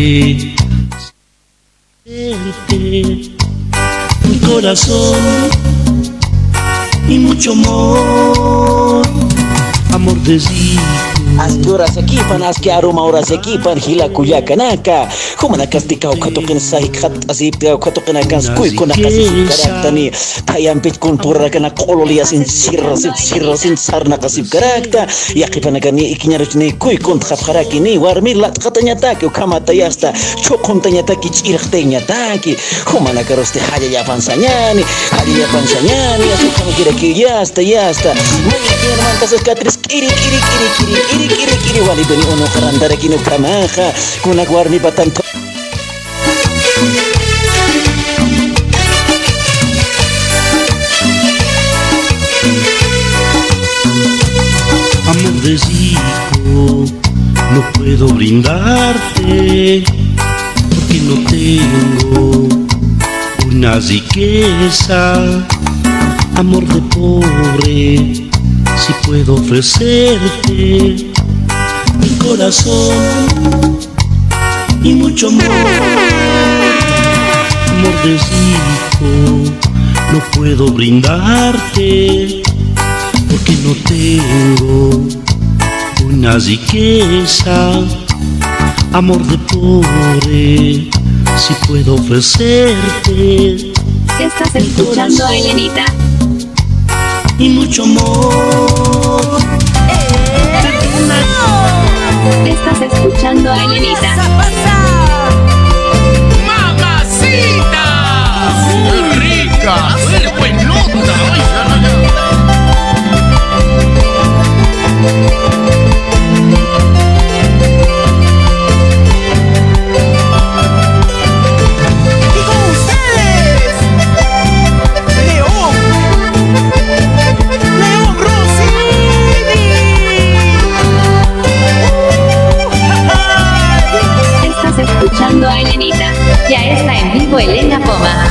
pobre. Verte, mi corazón y mucho amor, amor desdijo. Aski urasaki pan aski aroma urasaki pan hila kuyakanaka humanakastika ukatuqin sahikat asipta Tayan pit kun purra kana purrakana quloliyasin sirra sin sirra sin sarna kasipkarakta yaqipanakani ikiñaruchni kuykun qapqarakini warmi latqatañataki ukamatayasta chuquntañataki ch'irqtañataki humanakarusti hallallapansañani ya hallallapansañani ya asukamikirakiyu yasta yasta. Mantas hermantas katris kiri kiri kiri kiri kiri. Kiri kiri wali beni ono karandara kino kamaha kuna warmi batan to amor desdijo, no puedo brindarte porque no tengo una riqueza, amor de pobre, si puedo ofrecerte corazón y mucho amor, amor desdijo, no puedo brindarte porque no tengo una riqueza, amor de pobre, si puedo ofrecerte Estás escuchando Elenita. y mucho amor. Estás escuchando a Elenita. ¡Mamacita! ¡Qué rica! ¡Huele buenota! ¡Ay, ya, ya, escuchando a Elenita. Ya está en vivo Elena Poma.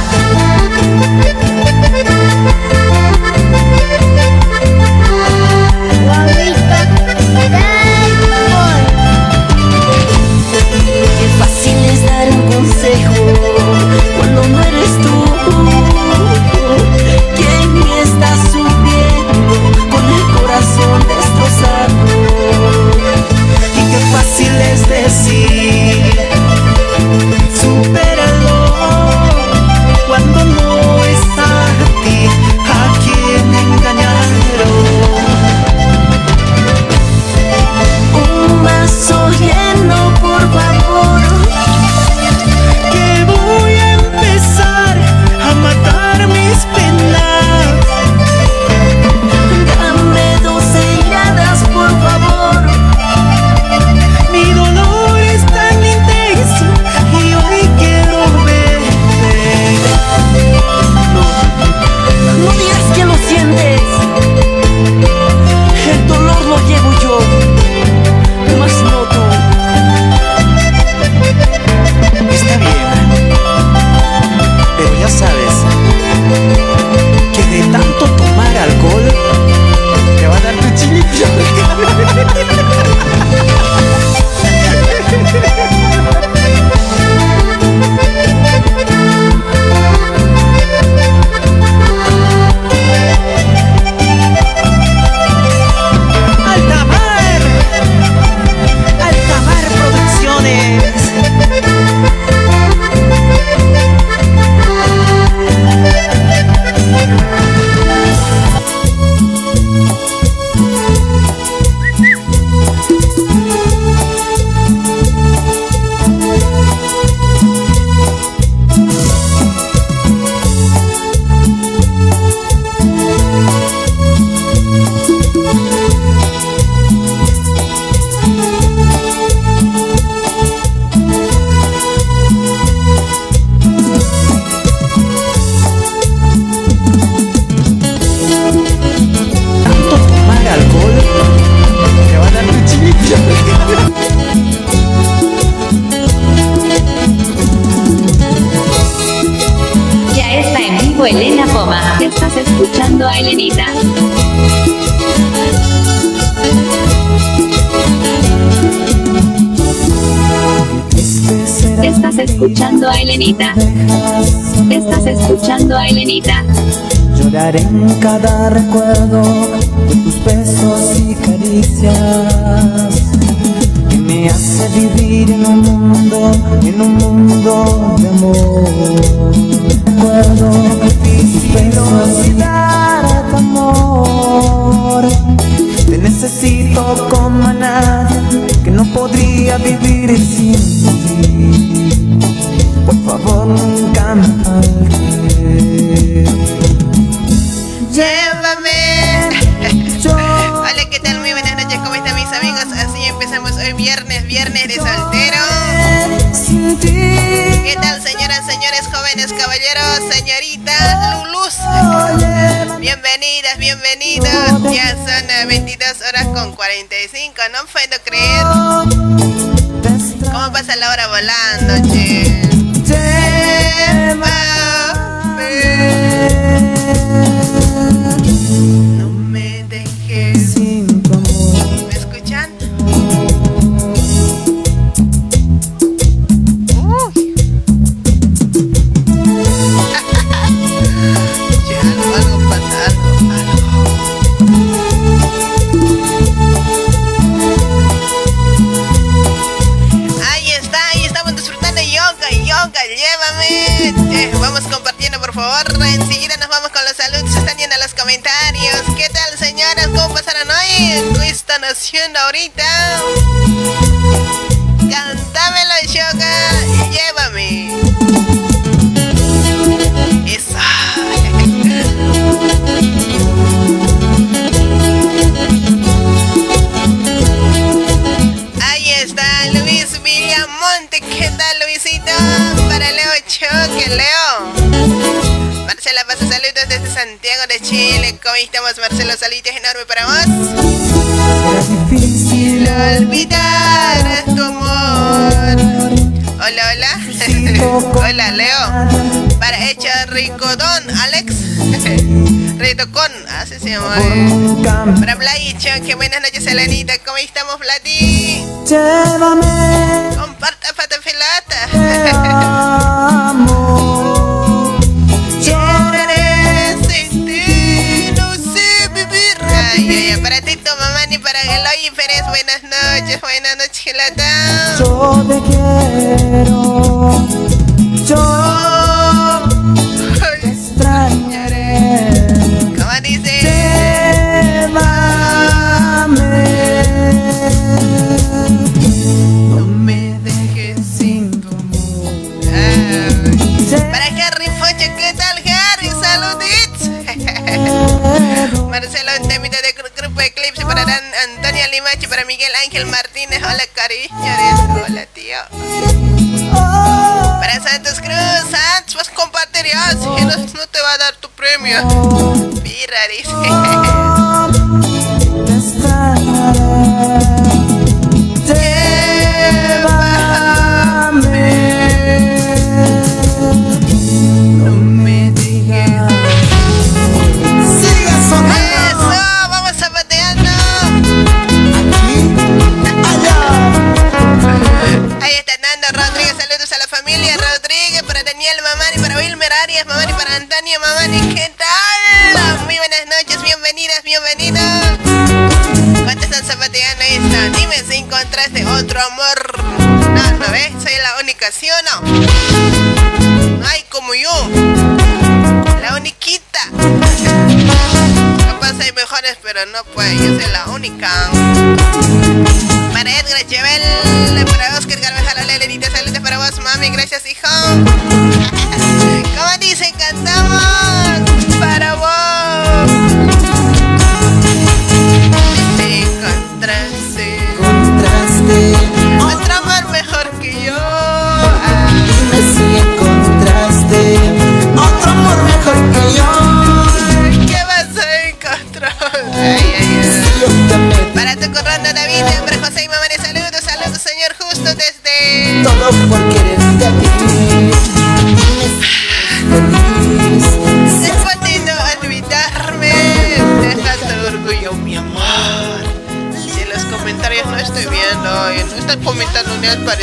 amor. Eh, para Blay, qué buenas noches, Elenita. ¿Cómo estamos, Blati?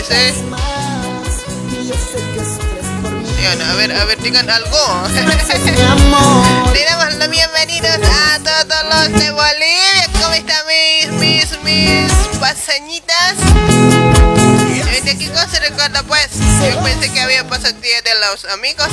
Sí a ver, a ver, digan algo. Le damos los bienvenidos a todos los de Bolivia. ¿Cómo están mis, mis, mis pasañitas? ¿De este, qué cosa recuerdo pues? Yo pensé que había pasado el día de los amigos.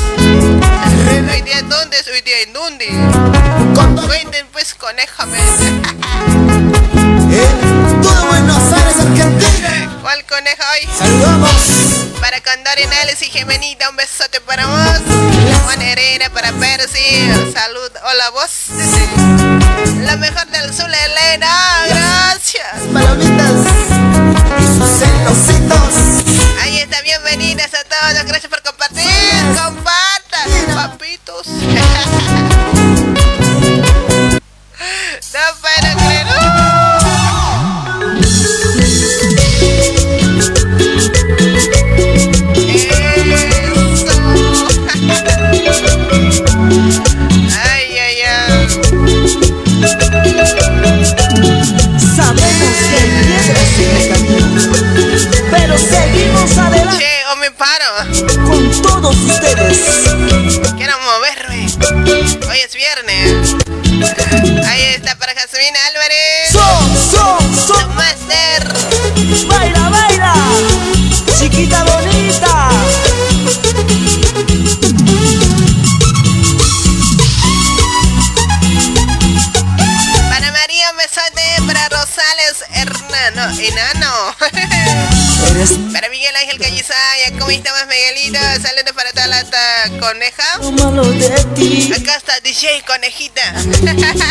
Che, conejita.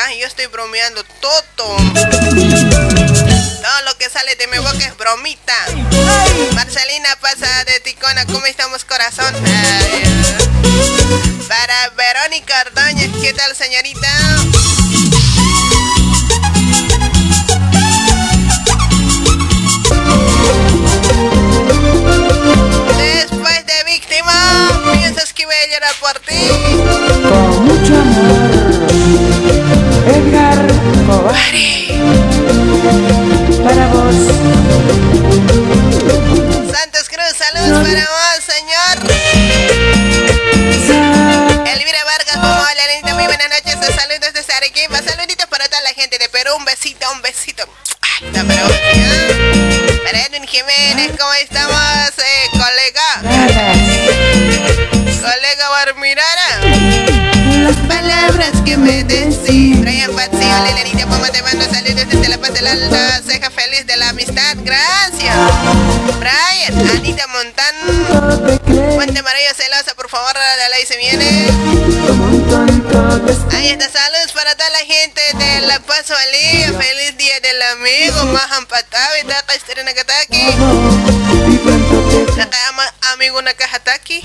¿ah? Yo estoy bromeando todo. Todo lo que sale de mi boca es bromita. Marcelina pasa de Ticona, ¿cómo estamos corazón? Para Verónica Ordóñez, ¿qué tal señorita? Jiménez, ¿cómo estamos, eh, colega? Colega Barmirara. Las palabras que me decís. Ryan Patsy, Lenita Poma, te mando saludos desde la paz de la alta ceja feliz de la amistad. Gracias. Brian, Anita Montán. Fuente María Celosa, por favor, la ley se viene. Ahí está, saludos para toda la gente de La Paz Feliz día del amigo, Mahan Patávita. Serena Kataki. Nakayama amigo Nakajataki.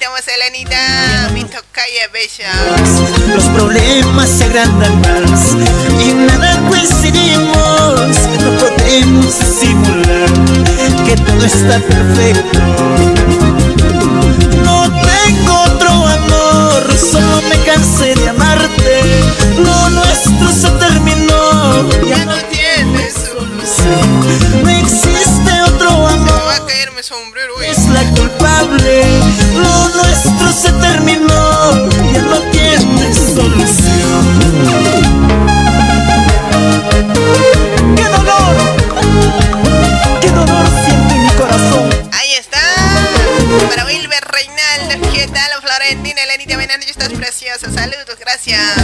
estamos, Elenita, mi tocaya bella. Los problemas se agrandan más y nada coincidimos. No podemos simular que todo está perfecto. No tengo otro amor, solo me cansé de amarte. Lo nuestro se terminó. Ya, no tiene solución. No existe otro amor. Se va a caer mi sombrero nuestro se terminó, ya no tiene solución. ¡Qué dolor! ¡Qué dolor siente mi corazón! Ahí está, para Wilber Reinaldo, ¿qué tal? Florentina, Elenita Benano, estás preciosa, saludos, gracias.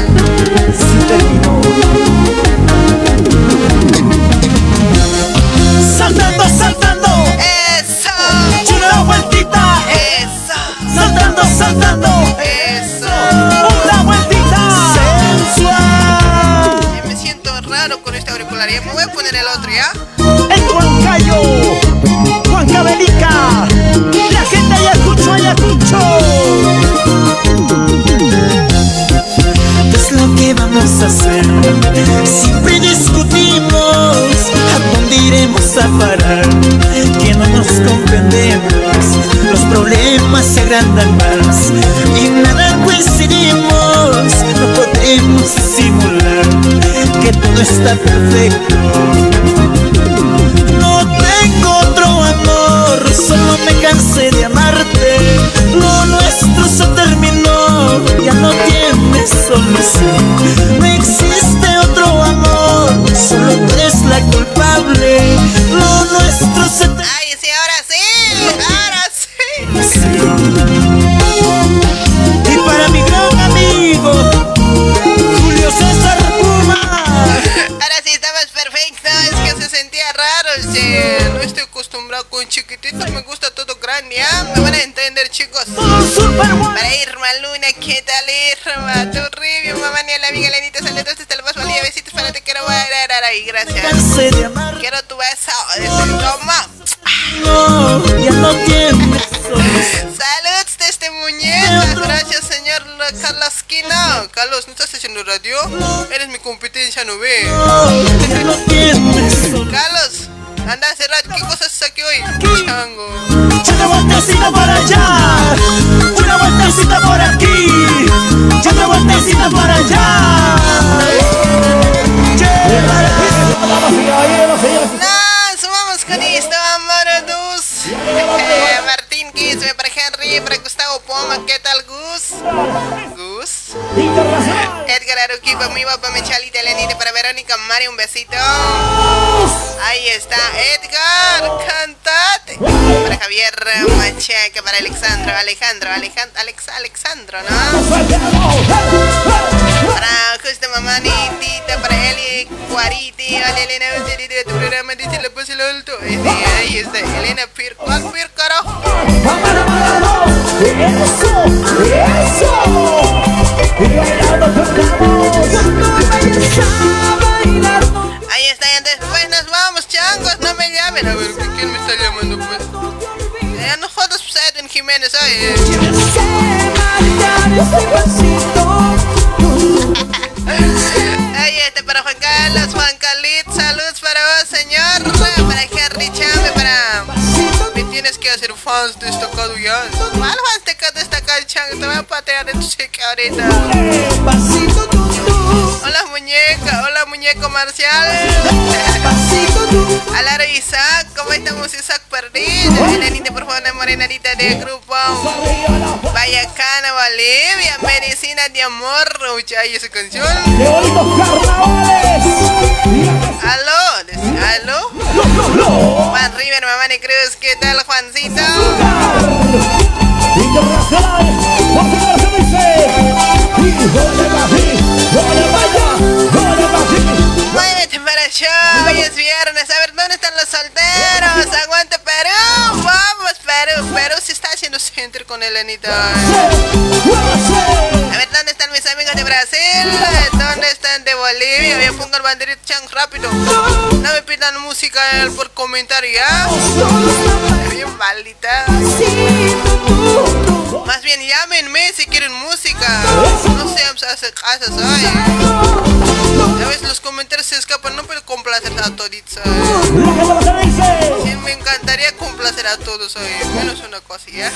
está perfecto. Mari, un besito. Bolivia, medicina de amor. Ahí esa canción. Aló, aló. Juan River, mamá de Cruz, ¿qué tal, Juancito? Con Elenita. A ver, ¿dónde están mis amigos de Brasil? ¿Dónde están de Bolivia? Yo pongo el banderito chan rápido. No me pidan música eh, por comentario, ¿ya? Bien maldita. Más bien llámenme si quieren música. No a hacer casos hoy. A veces los comentarios se escapan, no puedo complacer a toditos. Complacer a todos hoy, menos una cosilla. es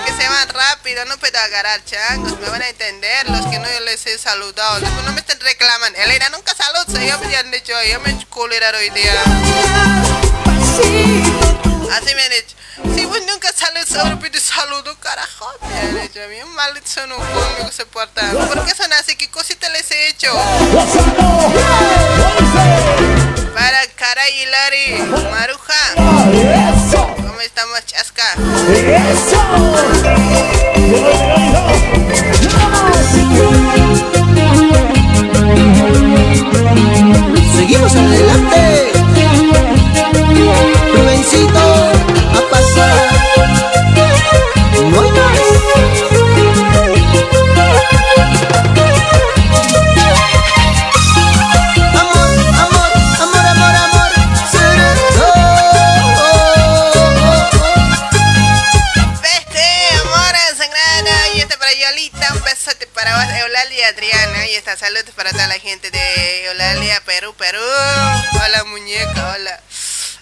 que se van rápido, no puedo agarrar changos, me van a entender los que no les he saludado. No me estén reclamando. Elena nunca saluda, ya me han dicho, ya me cólera hoy día. Así me han dicho. Si vos nunca saludas, ahora pide saludo, carajo. Me han dicho, bien malditos son conmigo se portan. ¿Por qué son así? ¿Qué cosita les he hecho? Para Cara y Lari, Maruja. ¿Cómo estamos, Chasca? Seguimos adelante. Rubensito, para toda la gente de Eulalia, Perú, Perú. Hola, muñeca, hola.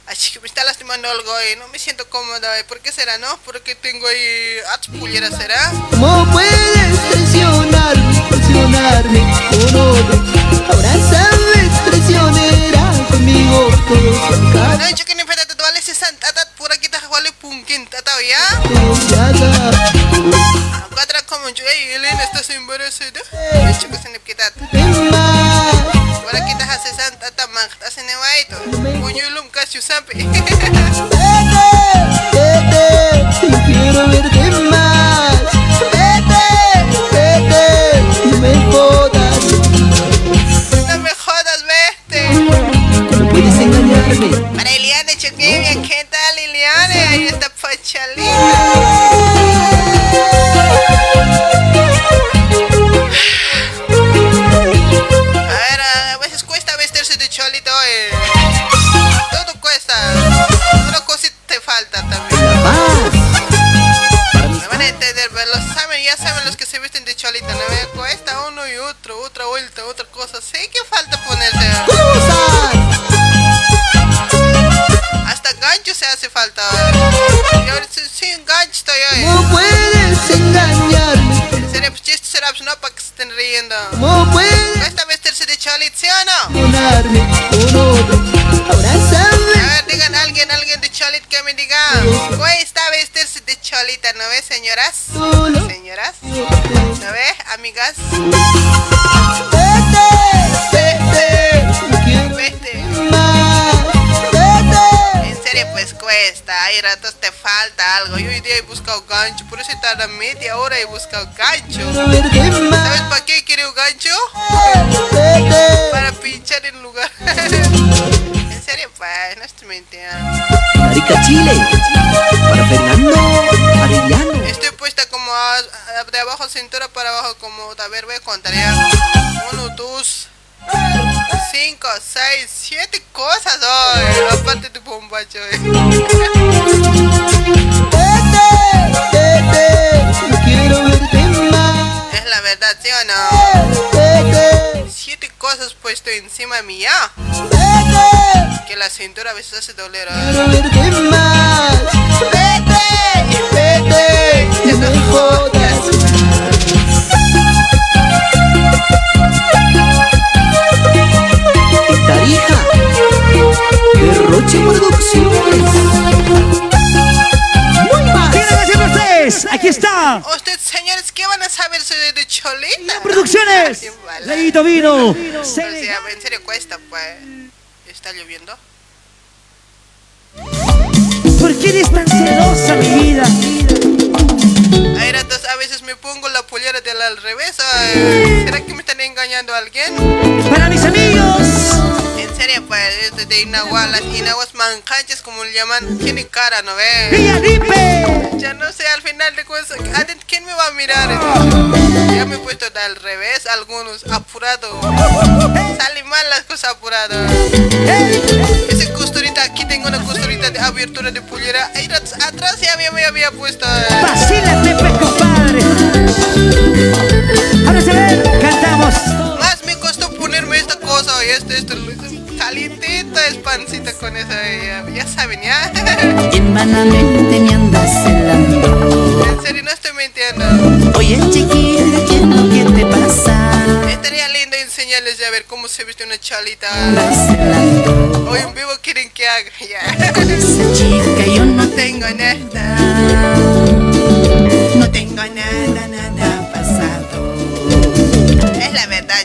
Ay, chico, me está lastimando algo ahí. No me siento cómoda. ¿eh? ¿Por qué será, no? Porque tengo ahí. ¿Ach pullera será? ¿Cómo puedes traicionarme, traicionarme con otro? Ahora sabes traicionera conmigo todo No, yo que ni peta tu ese santa tat por aquí te jale acaba. Cuatro como yo, ey, Elena, ¿estás embarazada? De hecho que se ne quitat. Más, Por aquí te hace santa tamang, estás en el baito. Puño y lum casi usampe. vete, vete, si quiero verte más. Vete, vete, no me jodas, No me jodas, vete. no puedes engañarme. Para Eliane está Pachalita. A ver, a veces cuesta vestirse de cholito, eh. Todo cuesta. Una cosita te falta también. Me van a entender, pero los saben, ya saben los que se visten de cholito, ¿no? Me cuesta uno y otro, otra vuelta, otra cosa. Sí, ¿qué falta ¿Cómo puedes engañarme? Pues chiste, será pues no para que se estén riendo. ¿Cómo puedes ¿Cuesta vestirse de cholito, sí o no? Ahora A sabes ver, digan alguien, alguien de cholit que me diga. Cuesta vestirse de cholita, ¿no ves, señoras? Señoras. te ¿Sabes, amigas? Vete, cuesta. Hay ratos te falta algo. Yo hoy día he buscado gancho. Por eso he tardado media hora y he buscado gancho. ¿Sabes para qué quiero un gancho? Para pinchar en lugar. en serio, pues, no estoy mintiendo. Marica Chile. Para Fernando Arellano. Estoy puesta como a- a- de abajo cintura para abajo como, a ver, voy a contar ya. Uno, dos, cinco, seis, siete cosas hoy. Aparte de bombacho. Vete, vete. No quiero verte más. Es la verdad, ¿sí o no? Vete, Siete cosas puesto encima mía. vete. Que la cintura a veces hace doler. ¿eh? Quiero verte más. Vete, vete. No me jodas Derroche Producciones. Aquí está. Ustedes, señores, ¿qué van a saber sobre de Cholita? Producciones. Leito vino. O sea, en serio cuesta, pues. ¿Está lloviendo? ¿Por qué eres tan celosa, mi vida? A veces me pongo la pollera del al revés. ay. ¿Será que me están engañando a alguien? Para mis amigos. En serio, pues, es de, Inahuas, las Inahuas mancanchas, como le llaman, tienen cara, ¿no ves? Ya no sé, al final de cuentas, ¿a de- ¿quién me va a mirar? Ya me he puesto de al revés, algunos apurado. Salen mal las cosas apurado. Esa costurita, aquí tengo una costurita de abertura de pollera. Ahí atrás ya me, había puesto. eh. Vacílate, pues, Cantamos. Más me costó ponerme esta cosa y esto, esto, calientita es pancita con esa, ya, ya saben, ¿ya? En vanamente me andas celando. en serio, no estoy mintiendo. Oye, chiquita, ¿qué lo que te pasa? Estaría lindo enseñarles ya a ver cómo se viste una chalita. Hoy en vivo quieren que haga, ya. Con esa chica yo no No tengo nada, no tengo nada, nada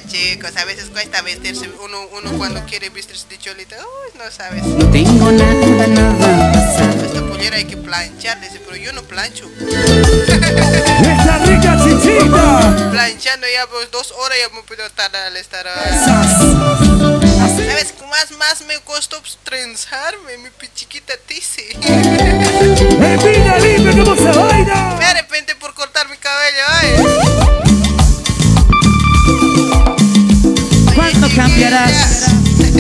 chicos. A veces cuesta vestirse. Uno, uno cuando quiere vestirse de cholita, uy, no sabes. No tengo nada, nada pasado. Esta pollera hay que planchar, dice, pero yo no plancho. Esta rica chichita. Planchando ya pues dos horas ya me puedo tardar al estar ahí. ¿Sabes qué más, más me costó trenzarme, mi pichiquita tizi? Lipe, ¿cómo se baila? Me arrepentí por cortar mi cabello, ay.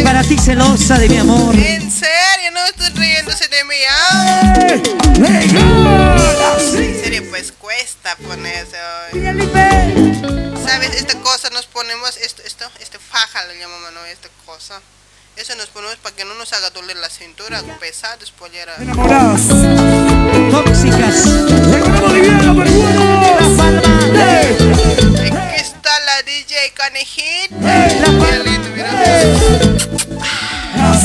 Para ti celosa de mi amor. En serio, no estoy riéndose de mí, ¿ah? En serio, pues cuesta ponerse hoy. ¿Sabes? Esta cosa nos ponemos, esto, esto, este faja le llamamos, ¿no? Esta cosa. Eso nos ponemos para que no nos haga doler la cintura, pesados, pollera. Enamoradas. Tóxicas. Recordemos Canejita. Qué lindo, mira.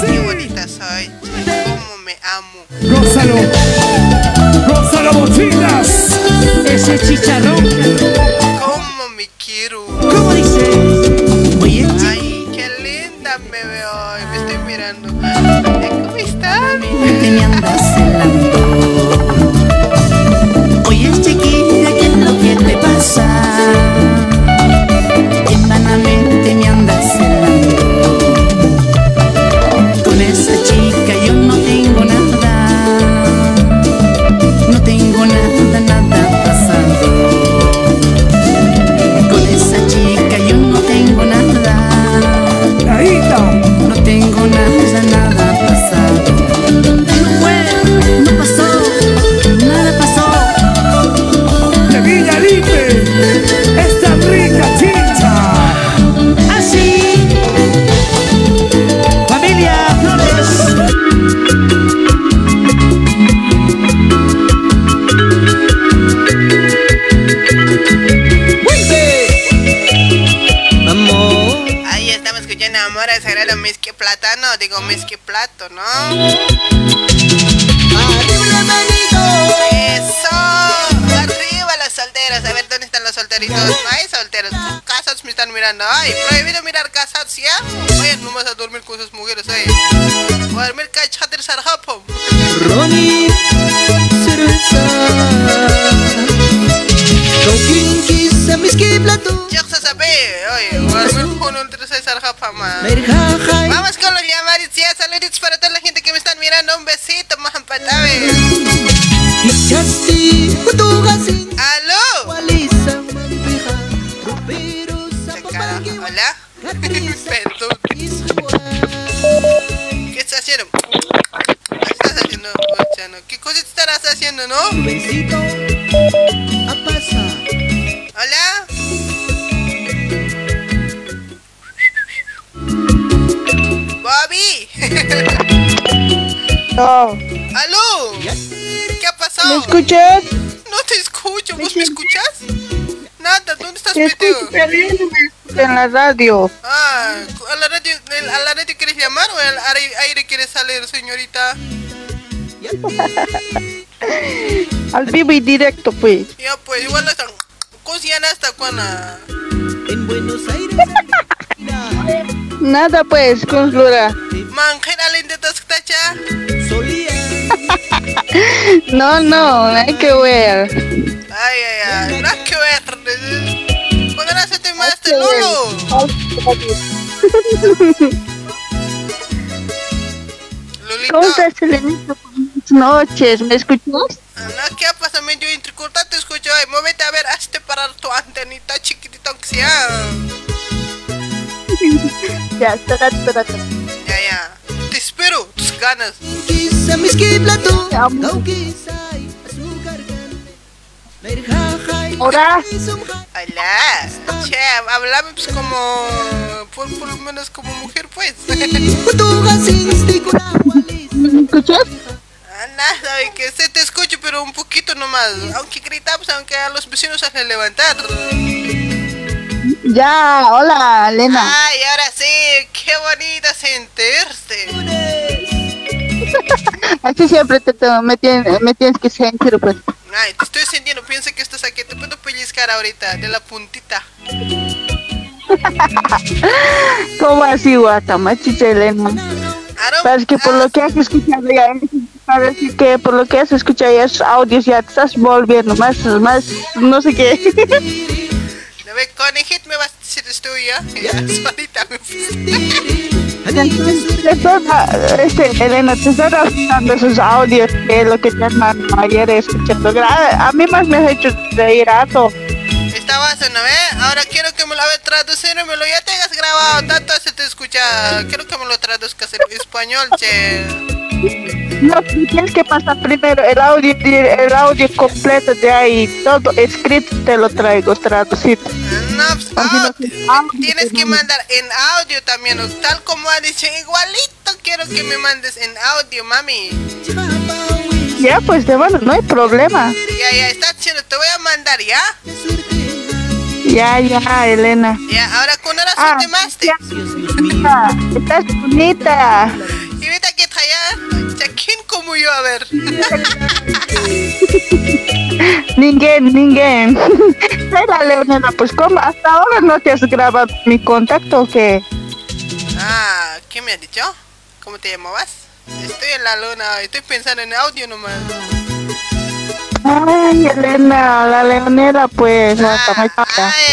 Qué bonita soy. Cómo me amo. Gózalo. Gózalo, bochitas. Ese chicharrón. Cómo me quiero. ¿Cómo dice? Oye, Ay, qué linda me veo hoy. Me estoy mirando. ¿Cómo están? me andas celando. Oye, estamos escuchando Amor a Sagrado Mezque Plátano. Digo Mezque Plato, ¿no? Eso. Arriba los solteros. A ver, ¿dónde están los solteritos? no hay solteros. Casados me están mirando. Ay, prohibido mirar casados, ¿ya? Vayan nomás a dormir con sus mujeres, ay. Voy a dormir cachatir sarjapom. Ronnie, cerveza. Kaukin kisa miski plato. Yaksa sabe, oye, voy a dormir con un tres Merjajay. Vamos con los llamados, ya. Saluditos para toda la gente que me están mirando. Un besito, kutugasin. ¡Aló! Hola. Perdón. ¿Qué estás haciendo? ¿Qué estás haciendo, Chano? ¿Qué cosas estarás haciendo, no? No. ¿Aló? ¿Qué ha pasado? ¿Me escuchas? No te escucho. ¿Vos me escuchas? Nada, ¿dónde estás Te metido? en la radio. Ah, ¿a la radio, a la radio quieres llamar o al aire, aire quieres salir, señorita? Al vivo y directo, pues. Ya, pues igual están cocinan hasta cuando. En Buenos Aires. Nada, pues, conjura. Manjera linda tacha. Solía. No, no, hay que ver. Ay, ay, ay, no hay que ver. ¿Cuándo naciste más este Lolo? Lolita. ¿Cómo estás, Elenita? Buenas noches, ¿me escuchas? No, ¿qué pasa? Medio te escucho. Ay, muévete a ver, hazte parar tu antenita chiquitita aunque sea. Ya, espera, espera. Ya, ya. Te espero, tus ganas. Kisa miski plato. Hola. Hola. Che, hablame pues como. Por, por lo menos como mujer, pues. ¿Me escuchas? Nada, que se te escuche, pero un poquito nomás. Aunque gritamos, aunque a los vecinos se hacen levantar. Ya, hola, Elena. Ay, ahora sí, qué bonito sentirse. Así siempre te, te- me, tienes, me tienes que sentir, pues. Ay, te estoy sintiendo, piensa que estás aquí, te puedo pellizcar ahorita, de la puntita. ¿Cómo así, guata? Machicha, Elena. Sabes que por lo que has escuchado ya, parece que por lo que has escuchado ya esos audios ya te estás volviendo más, más, no sé qué. ¿no ve, conejito me vas a decir esto ya? Ya, solita me este, Elena, te están avisando esos audios que lo que te han mandado ayer escuchando. Gra- A mí más me has hecho reír harto. Estabas, ¿no ve? Ahora quiero que me lo traducir y me lo ya tengas grabado, tanto se te escucha. Quiero que me lo traduzcas en español, che. No, tienes que pasar primero el audio, el audio completo de ahí, todo escrito te lo traigo traducido. No, pues, ah, tienes que mandar en audio también, tal como ha dicho, igualito quiero que me mandes en audio, mami. Ya, pues de bueno, no hay problema. Ya, ya, está chido, te voy a mandar, ¿ya? Ya, ya, Elena. Ya, ahora con horas Ah, te más ya. Estás bonita. Y ahorita que allá, ¿quién como yo? A ver. Ninguém, ninguém. Espera, Leonela, pues como hasta ahora no te has grabado mi contacto o qué? Ah, ¿qué me has dicho? ¿Cómo te llamabas? Estoy en la luna, estoy pensando en audio nomás. Ay, Elena, la Leonela, pues, Ah, ahí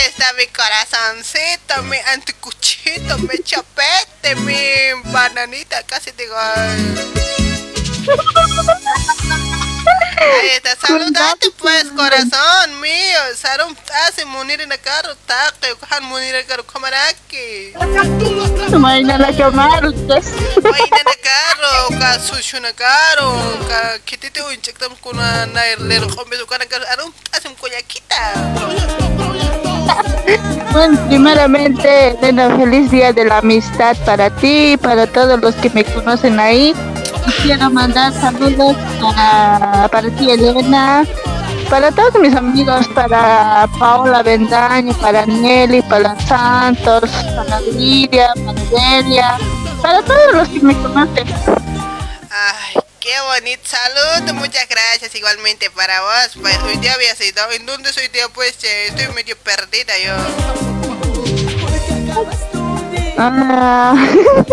está mi corazoncito, mi anticuchito, mi chapete, mi bananita, casi digo. ay. Ahí está, saludate pues, corazón mío. Sarum hace munir en el carro, taque, cojan munir carro, comaraki. Mañana que amar, pues. Oye, en el carro, ka sushi na carro, ka kitite un check tam kuna na lero kombe su kana carro, arum hace un collaquita. Bueno, primeramente, Elena, feliz día de la amistad para ti y para todos los que me conocen ahí. Quiero mandar saludos para, para ti, Elena, para todos mis amigos, para Paola Bendaño, para Nelly, para Santos, para Lidia, para Delia, para todos los que me conocen. Ay, qué bonito saludo, muchas gracias igualmente para vos. Pues, hoy día había sido, ¿en dónde soy día? Pues che, estoy medio perdida yo. Ah,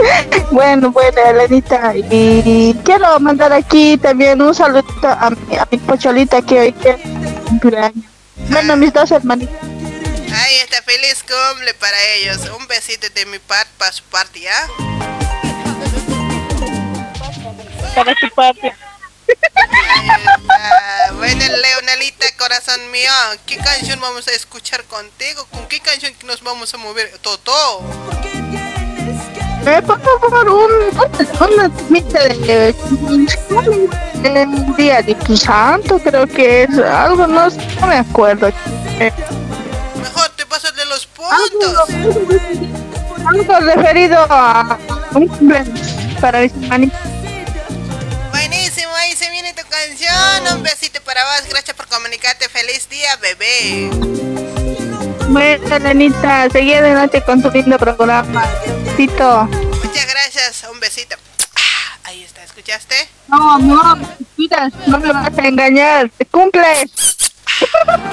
bueno, bueno, Elenita. Y quiero mandar aquí también un saludo a mi, a mi pocholita que hoy que cumpleaños. Bueno, mis dos hermanitos. Ahí está, feliz cumple para ellos. Un besito de mi parte para su parte, ¿ya? Para tu parte. Ah, bueno, Leonelita, corazón mío, ¿qué canción vamos a escuchar contigo? ¿Con qué canción nos vamos a mover? Toto. Eh, por favor, un, un, una temita de, un día de tu santo, creo que es algo, no, no me acuerdo. Eh, Mejor te pasas de los puntos. algo referido a un cumpleaños para mis hermanitos. Viene tu canción. Un besito para vos, gracias por comunicarte. Feliz día, bebé. Bueno, Elenita, seguí adelante con tu lindo programa. Tito. Muchas gracias, un besito. Ah, Ahí está, ¿escuchaste? No, no, mira, no me vas a engañar. Te cumples.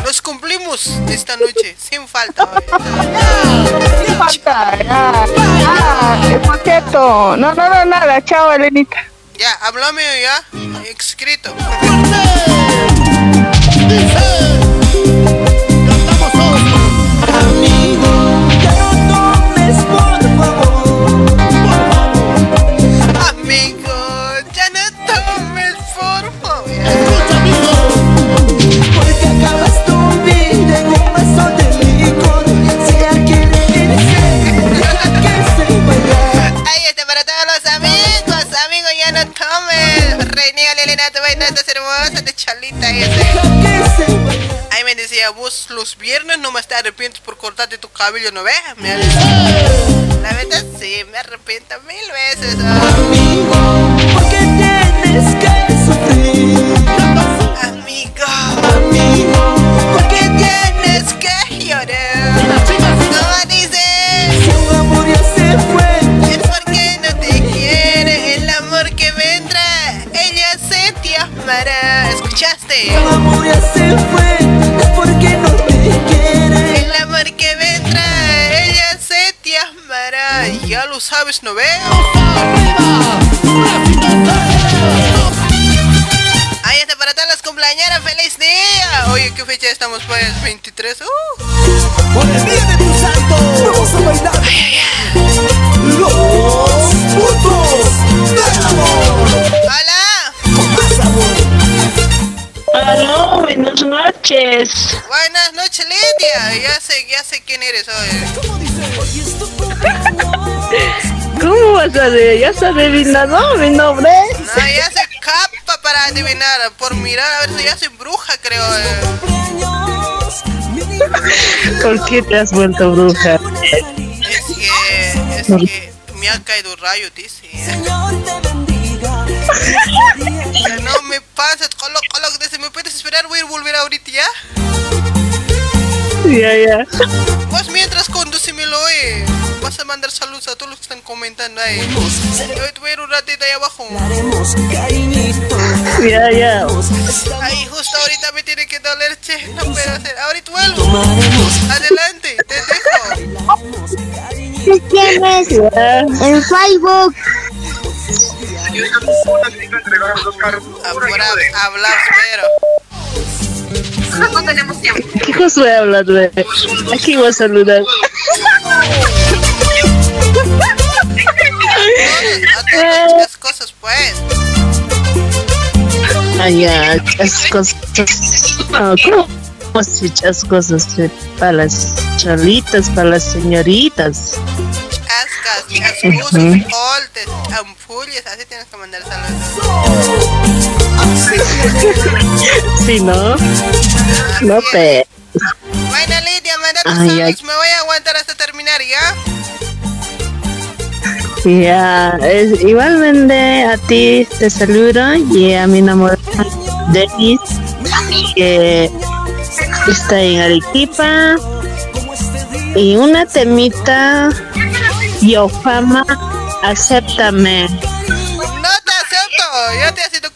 Nos cumplimos esta noche, sin falta. No falta, ya. Ah. No, no, no, nada. Chao, Elenita. Ya, háblame ya, escrito. Amigo, ya no tomes, por favor. Porque acabas tu vida en un vaso de licor Si ya quieres irse, que se vaya Ahí está para todos Lelena, tu vaina estás hermosa, de chalita ese. Ahí me decía, vos los viernes no me te arrepientes por cortarte tu cabello, ¿no ves? Me La verdad sí, me arrepiento mil veces. Porque tienes que sufrir Amigo, Amigo porque tienes que llorar. Amará. ¿Escuchaste? El amor ya se fue Es porque no te quiere El amor que vendrá. Ella se te amará. Ya lo sabes, ¿no ves? Ahí está para todas las cumpleañeras. ¡Feliz día! Oye, ¿qué fecha estamos? Pues 23. ¡Uh! Por el día de tu santo Vamos a bailar Los putos del amor Aló, buenas noches. Buenas noches, Lidia. Ya sé, ya sé quién eres hoy. ¿Cómo vas a ver? ¿Ya has adivinado mi nombre? No, ya se capa para adivinar. Por mirar, a ver si ya soy bruja, creo. eh. ¿Por qué te has vuelto bruja? Es que, es que me ha caído un rayo, dice. Ya, ya. Vos mientras conducímelo, eh. Vas a mandar saludos a todos los que están comentando ahí. Yo te voy a ir un ratito ahí abajo. Ya, ya. Ahí justo ahorita me tiene que doler, che. No puedo hacer. Ahorita vuelvo. Adelante, te dejo. ¿Qué tienes en Facebook? Ahora hablar, pero. ¿Qué cosa voy a hablar, güey? Aquí voy a saludar. A todas las cosas, pues. Ah, ya, esas cosas. Ah, ¿Cómo esas cosas? Para las chalitas, para las señoritas. Ascas, ascusos, oltes, ampullas, así tienes que mandar saludos. Sí, ¿no? No te... Bueno, Lidia, manda tus Ay, saludos. ay. Me voy a aguantar hasta terminar, ¿ya? Ya, es, igualmente a ti te saludo y a mi enamorada Denis que está en Arequipa y una temita Yo fama acéptame No te acepto. Ya te has ido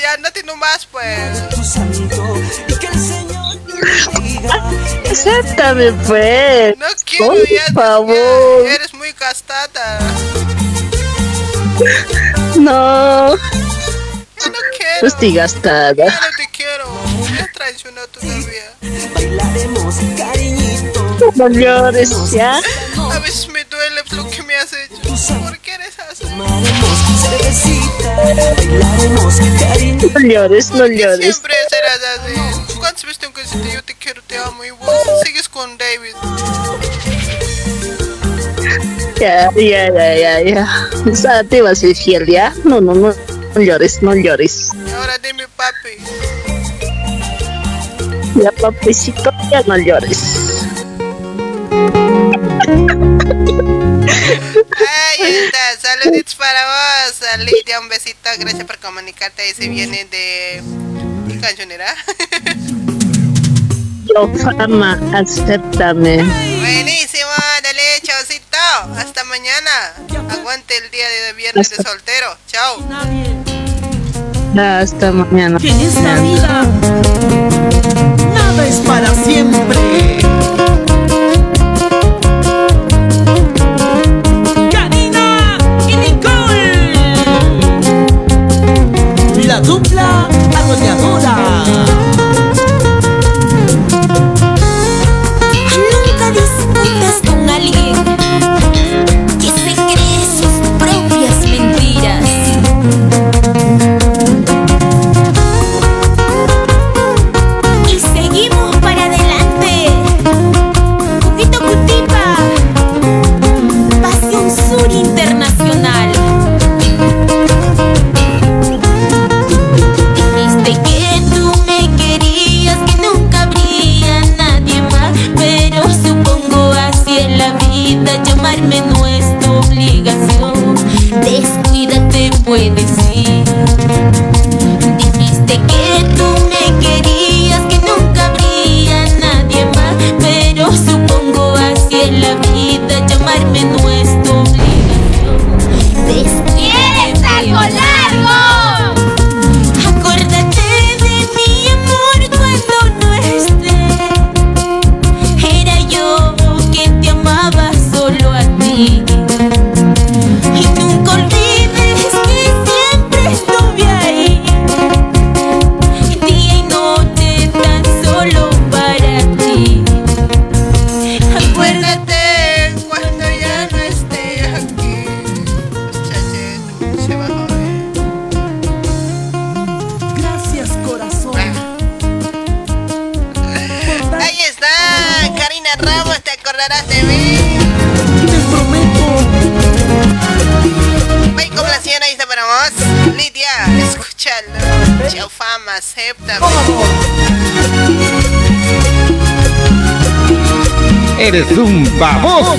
ya, andate nomás, pues. Tu y que el Señor bendiga. Acéptame, pues. No quiero Por ya, favor. ya, eres muy gastada. No, Ya no quiero. no estoy gastada. no te quiero. Me has traicionado todavía. Bailaremos, cariñito. No llores, ¿ya? A veces me duele lo que me has hecho. ¿Por qué eres así? No llores, no llores. Siempre serás así. ¿Cuántas veces tengo que decirte yo te quiero, te amo y vos sigues con David? Ya, ya, ya, ya, ya. O sea, te vas a ser fiel, ¿ya? No, no, no. No llores, no llores. Y ahora dime, papi. Ya, papicito, ya no llores. Ahí está, saluditos para vos, Lidia, un besito, gracias por comunicarte, ahí se viene de... ¿Qué canción era? Yo, fama, acéptame. Buenísimo, dale, chaucito, hasta mañana, aguante el día de viernes de soltero, chao. Hasta mañana. Que en esta vida Nada es para siempre.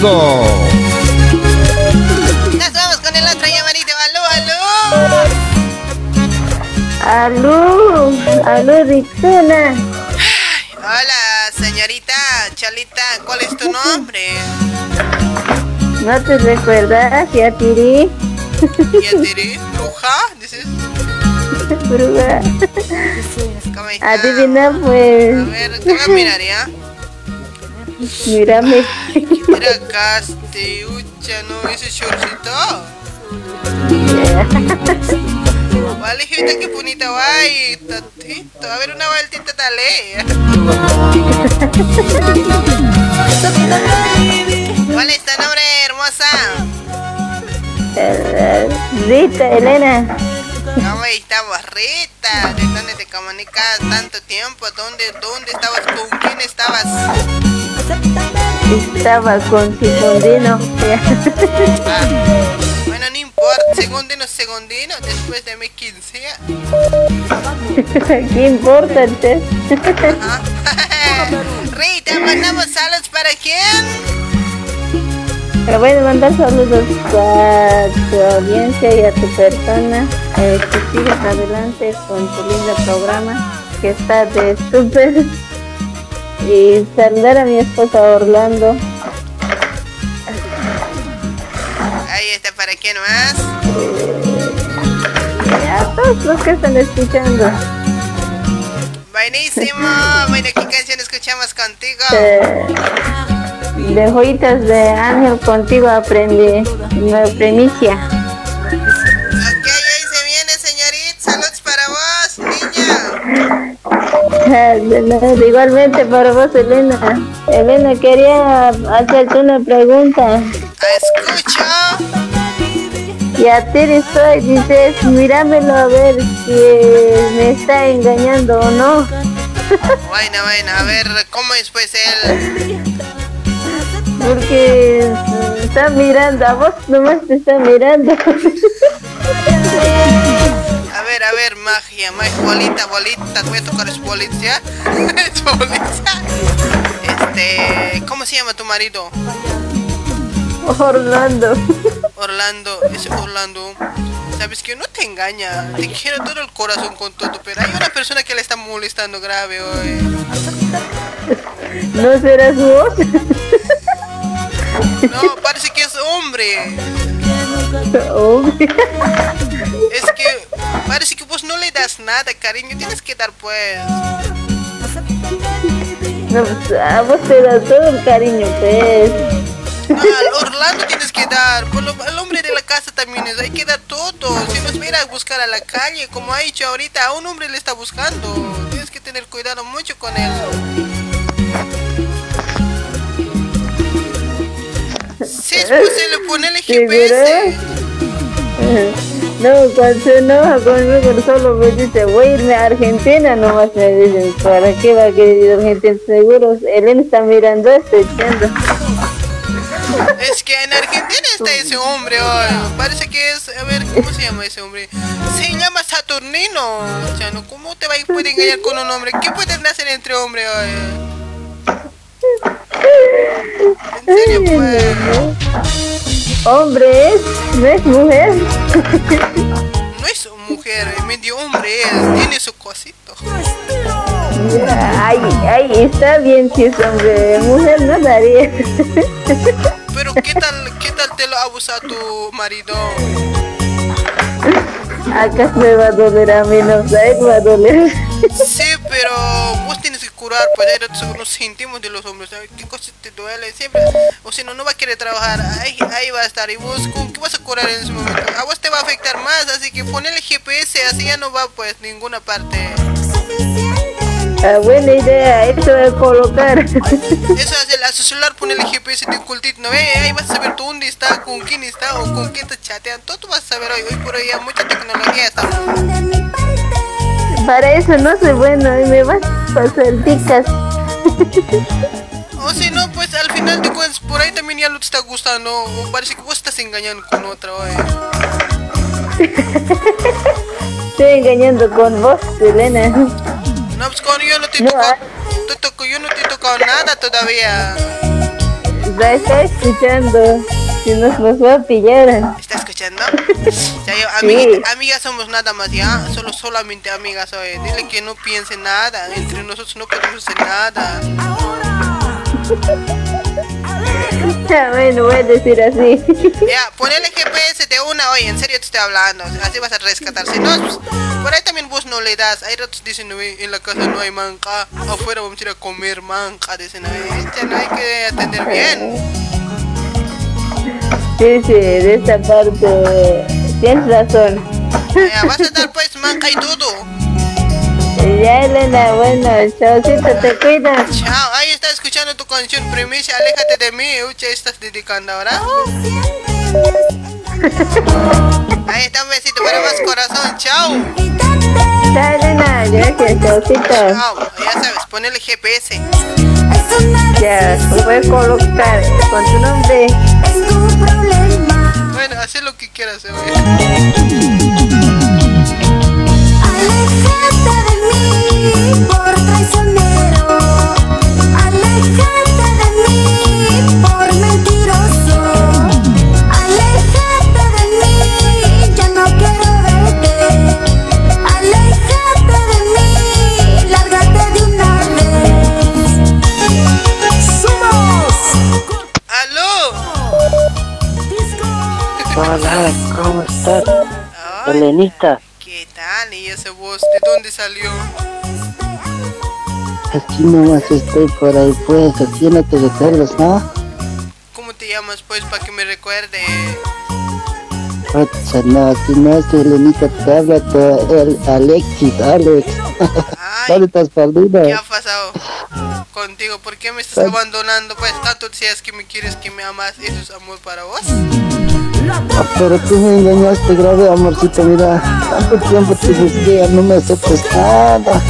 Nos vamos con el otro llamadito. Aló, aló. Aló, aló, Rixona. Hola, señorita Chalita, ¿cuál es tu nombre? ¿No te recuerdas, Yatiri? Yatiri, bruja, dices. Bruja. ¿Cómo está? Adivina, A pues. ver, te voy a mirar, ¿ya? Mírame. Mira acá, este, ucha, ¿no? Ese shortcito. Vale, gente, qué bonita guay, tatito. A ver, una vueltita, dale. ¿Cuál es tu nombre, hermosa? Rita, Elena. ¿Cómo estamos, Rita? ¿De dónde te comunicas tanto tiempo? ¿Dónde, dónde estabas? ¿Con quién estabas? Estaba con Sifundino. Ah, bueno, no importa. Segundino, segundino. Después de mi quincea. ¿Qué importa? Ajá. Rita, mandamos saludos para quién? Te voy a mandar saludos a tu audiencia y a tu persona. Eh, que sigas adelante con tu lindo programa, que está de súper. Y saludar a mi esposa Orlando. Ahí está, ¿para quién más? a todos los que están escuchando. Buenísimo. Bueno, ¿qué canción escuchamos contigo? Eh, de joyitas de Ángel contigo aprendí una primicia. De nada, Igualmente para vos, Elena. Elena, quería hacerte una pregunta. Escucho. Y a ti estoy, dices, míramelo a ver si me está engañando o no. Bueno, bueno, a ver, ¿cómo es pues él? Porque está mirando, a vos nomás te está mirando. A ver, a ver, magia, magia, bolita, bolita, voy a tocar es bolita, ¿ya? Este, ¿cómo se llama tu marido? Orlando. Orlando, es Orlando. Sabes que no te engaña, te quiero todo el corazón con todo, pero hay una persona que le está molestando grave hoy. ¿No serás vos? No, parece que es hombre. Hombre. Es que parece que vos no le das nada, cariño, tienes que dar pues. No, pues, a vos te da todo el cariño, pues. Al Orlando tienes que dar, por lo- al hombre de la casa también es, hay que dar todo. Si nos viera a buscar a la calle, como ha dicho ahorita, a un hombre le está buscando. Tienes que tener cuidado mucho con él. Si es posible, ponele GPS. No, cuando se enoja conmigo solo me dice, voy a irme a Argentina, nomás me dicen, ¿para qué va a querer ir a Argentina? Seguro, Elena está mirando esto, entiendo. Es que en Argentina está ese hombre hoy. Parece que es, a ver, ¿cómo se llama ese hombre? Se llama Saturnino. O sea. ¿cómo te va a poder engañar con un hombre? ¿Qué pueden hacer entre hombres hoy? En serio, pues. Hombre es, no es mujer. No es mujer, es medio hombre es, tiene su cosito. Ay, ay, está bien si es hombre, mujer no daría. Pero ¿qué tal, qué tal te lo abusa tu marido? Acá me va a doler a mí, no sé, va a doler. Sí, pero vos tienes curar, pues hay ratos nos sentimos de los hombres, ¿sabes? ¿Qué cosa te duele? Siempre, o si no, no va a querer trabajar, ahí, ahí va a estar, y vos, ¿con qué vas a curar en ese momento? A vos te va a afectar más, así que ponele GPS, así ya no va, pues, ninguna parte. Ah, buena idea, eso a colocar. Eso hace a su celular, ponele GPS de ocultito, ¿no ve? Ahí vas a saber tú dónde está, con quién está, o con quién te chatean, todo tú vas a saber hoy, hoy por hoy, hay mucha tecnología estamos. Para eso no soy bueno y me vas a pasar ticas. O si no, pues al final de cuentas, por ahí también ya no te está gustando, o parece que vos estás engañando con otra, hoy. Estoy engañando con vos, Elena. No, pues con yo no te No, tocado, te toco, yo no te he tocado nada todavía. La está escuchando. Si nos, nos va a pillar. ¿Está escuchando? Ya yo, amiguita- amigas somos nada más, ya, solo solamente amigas, oye. Dile que no piense nada, entre nosotros no podemos hacer nada. Bueno, voy a decir así. Ya, ponele GPS de una, oye, en serio te estoy hablando, así vas a rescatar. Si no, pues, por ahí también vos no le das. Hay ratos dicen, "Oye, en la casa no hay manca, afuera vamos a ir a comer manca, dicen, "Oye, ya no hay que atender bien. Sí, sí, de esta parte tienes razón. Ya, vas a dar pues manca y todo. Ya, Elena, bueno, chaucito, te cuidas. Chao, ahí está escuchando tu canción Primicia, aléjate de mí, ucha, estás dedicando ahora. Ahí está un besito para más corazón, chao. Chao, Elena, gracias, chaucito. Chao, ya sabes, ponele GPS. Ya, lo voy a colocar con tu nombre. Bueno, haz lo que quieras, eh. Aléjate Hola, ¿cómo estás? Elenita. ¿Qué tal? ¿Y ese voz de dónde salió? Aquí nomás estoy por ahí, pues, aquí no te recuerdas, ¿no? ¿Cómo te llamas pues para que me recuerde? Ocha, no, aquí no es Elenita, te habla el Alexis, Alex. ¿Dónde estás perdida? ¿Qué ha pasado contigo? ¿Por qué me estás abandonando? Pues tanto decías que me quieres, que me amas. ¿Eso es amor para vos? Pero tú me engañaste grave, amorcito, mira. Tanto tiempo te busqué, no me aceptas nada.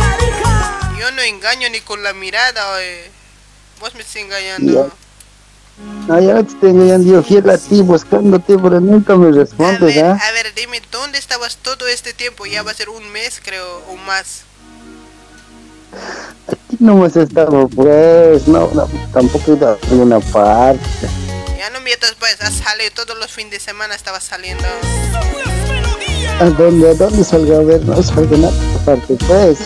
Yo no engaño ni con la mirada, oye. Vos me estás engañando. No, ya no te estoy engañando, yo fiel a ti, buscándote, pero nunca me respondes, ¿ah? A ver, dime, ¿dónde estabas todo este tiempo? Ya va a ser un mes, creo, o más. Aquí nomás estaba, pues, no, no, tampoco he ido a ninguna parte. Ya no mientas, pues, has salido todos los fines de semana, estabas saliendo. ¿A dónde, a dónde salgo a ver? No salgo a nada parte, pues.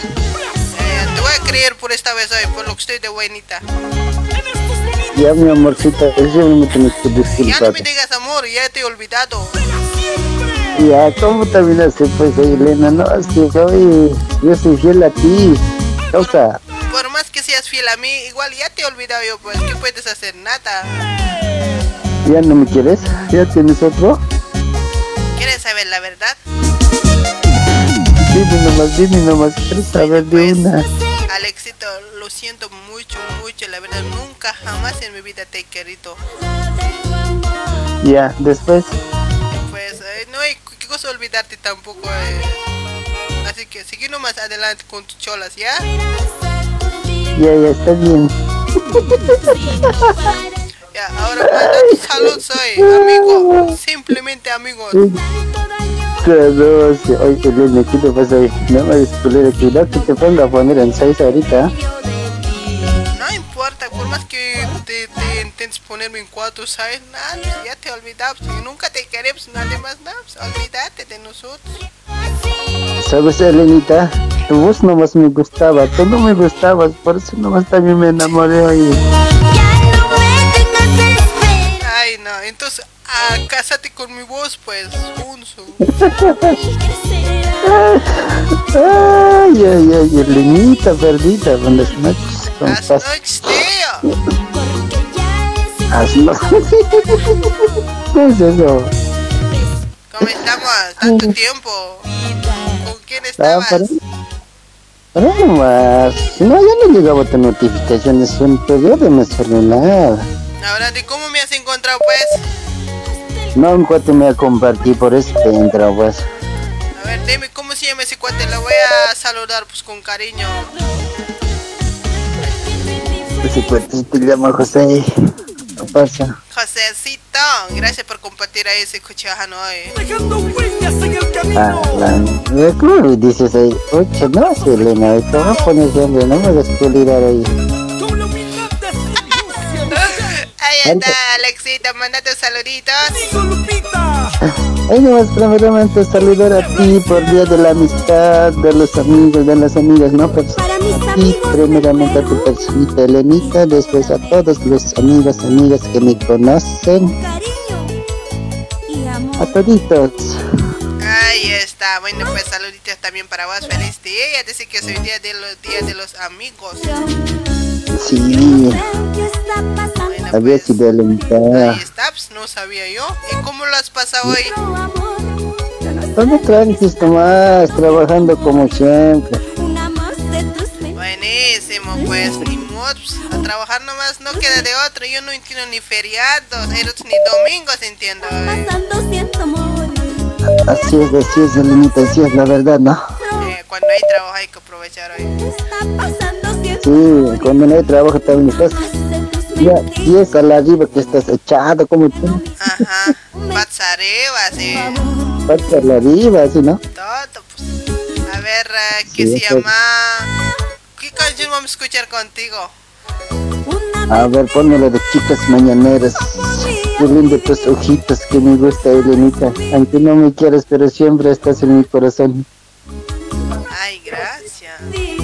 Creer por esta vez hoy, por lo que estoy de buenita. Ya, mi amorcita, eso no me tienes que Ya no disculpar. me digas amor, ya te he olvidado. Ya, ¿cómo terminaste, pues, Elena? No, es que soy, yo soy fiel a ti. Causa, Por más que seas fiel a mí, igual ya te he olvidado yo, pues, ¿qué puedes hacer? Nada. ¿ya no me quieres? ¿Ya tienes otro? ¿Quieres saber la verdad? Dime nomás, dime nomás, quiero saber de una. Alexito, lo siento mucho, mucho, la verdad, nunca jamás en mi vida te he querido. Ya, después, Pues eh, no hay cosa olvidarte tampoco. eh. Así que sigue nomás adelante con tus cholas, ¿ya? ya, ya, está bien. Ya, ahora manda tu salud, soy amigo, simplemente amigos. Claro, sí. Oye, Elena, ¿qué te pasa hoy? No me desculero, que no que te ponga a poner en seis ahorita. No importa, por más que te, te intentes ponerme en cuatro, ¿sabes? Nada, ya te olvidamos, y nunca te queremos, nada más, nada, pues, olvídate de nosotros. ¿Sabes, Elenita? Tu voz nomás me gustaba, tú no me gustabas, por eso nomás también me enamoré hoy. Ay, no, entonces, ah, cásate con mi voz, pues, unso. Ay, ay, ay, Elenita perdida, buenas noches, ¿cómo estás? noches, tío. Hazlo. ¿Qué es eso? ¿Cómo estamos? Tanto tiempo. ¿Con quién Ah, estabas? para... Para nomás. Si no, ya no llegaba tu notificación, es un periodo de mi celular. Ahora, ¿de cómo me has encontrado, pues? No, un cuate me ha compartido, por eso te entra, pues. A ver, dime, ¿cómo se llama ese cuate? Lo voy a saludar, pues, con cariño. Ese cuate te llama José. ¿Qué pasa? Josecito, gracias por compartir a ese cochajano hoy. Ah, la... eh, ¿Cómo me dices ahí? Oye, no, Selena, te voy a poner siempre, no me vas a culirar ahí. Ahí está, Alexita, mandate saluditos. Ay, nomás primeramente saludar a ti por Día de la Amistad, de los amigos, de las amigas, ¿no? Pues, a ti, primeramente a tu personita Elenita, después a todos los amigos, amigas que me conocen, a toditos. Ahí está, bueno, pues saluditos también para vos. Feliz día, dice que soy día de los días de los amigos. Sí, a ver si de Elenita. Ahí está, pues no sabía yo. ¿Y cómo lo has pasado hoy? ¿Dónde tranquis nomás? Trabajando como siempre. Buenísimo, pues ni modo, pues, a trabajar nomás no queda de otro. Yo no entiendo ni feriados, ni domingos, entiendo. eh. Así es, así es, Elenita, así es la verdad, ¿no? Eh, cuando hay trabajo hay que aprovechar hoy. Sí, cuando no hay trabajo también estás ya pies a la arriba que estás echado como tú, Ajá, arriba, sí. a la así, ¿no? Todo, pues. A ver, eh, ¿qué Sí, se llama? ¿Qué canción vamos a escuchar contigo? A ver, ponme la de chicas mañaneras. Qué lindo tus ojitos que me gusta, Elenita. Aunque no me quieres, pero siempre estás en mi corazón. Ay, gracias.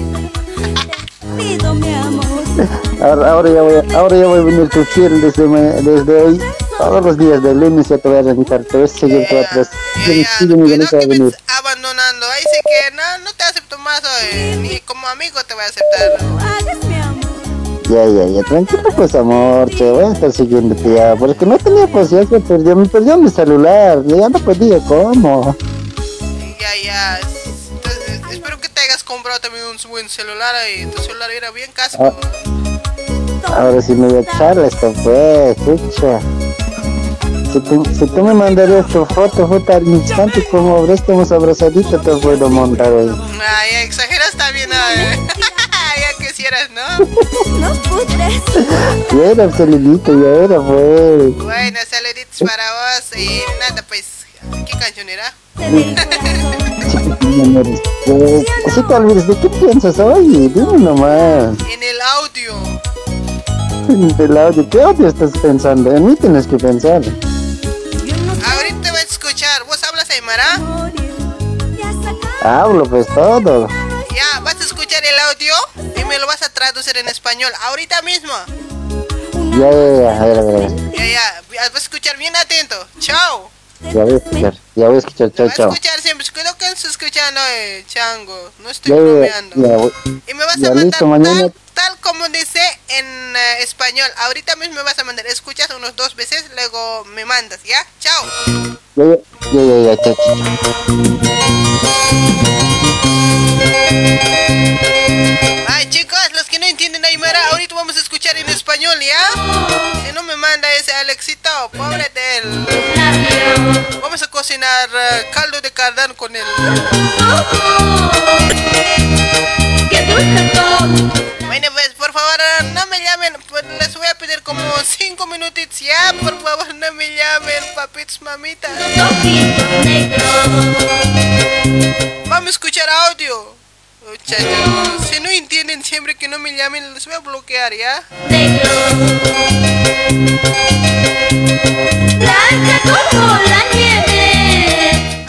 Ahora, ahora, ya voy a, ahora ya voy a venir tu fiel desde, desde hoy. Todos los días de lunes ya te voy a arrancar. Te voy a seguir tú atrás. No te va a venir. Nando, Nando. Ahí sí que no, no te acepto más hoy. Ni como amigo te voy a aceptar. Ya, ya, ya, tranquilo pues amor, che, voy a estar siguiéndote ya, porque no tenía paciencia, perdió, me perdió mi celular, ya no podía, ¿cómo? Ya, ya. Te hayas comprado también un buen celular y tu celular era bien casco. Ahora sí me voy a echar esto pues, escucha. Si tú, si tú me mandarías tu foto, foto al instante como estamos abrazaditos, te puedo montar hoy. Ay, exageras también, ¿eh? ya quisieras, ¿no? No putres. Ya era celulito, ya era pues. Bueno, saluditos para vos y nada, pues, ¿qué canción era? Pues, así te olvides, ¿de qué piensas hoy? Dime nomás. En el audio. Del audio, ¿qué audio estás pensando? En mí tienes que pensar. Ahorita te voy a escuchar. ¿Vos hablas Aymara? Hablo pues todo. Ya, vas a escuchar el audio y me lo vas a traducir en español. Ahorita mismo. Ya, ya, ya, a ver, a ver, a ver. Ya, ya. Vas a escuchar bien atento. Chao. Ya voy a escuchar, ya voy a escuchar, chao, Vas a chao. escuchar siempre. Cuidado que estás escuchando, eh, chango. No estoy bromeando. voy- Y me vas ya a mandar listo, mañana. tal, tal como dice en eh, español. Ahorita mismo me vas a mandar. Escuchas unos dos veces, luego me mandas, ¿ya? Chao. Ya, ya, ya, ya, ya, chao, chao, español, ¿ya? Si no me manda ese Alexito, pobre de él. Vamos a cocinar eh, caldo de cardán con él. Bueno, pues por favor, eh, no me llamen, pues, les voy a pedir como cinco minutitos, ya, por favor, no me llamen, papitos, mamitas. Vamos a escuchar audio. Muchachos, si no entienden siempre que no me llamen, les voy a bloquear, ¿ya?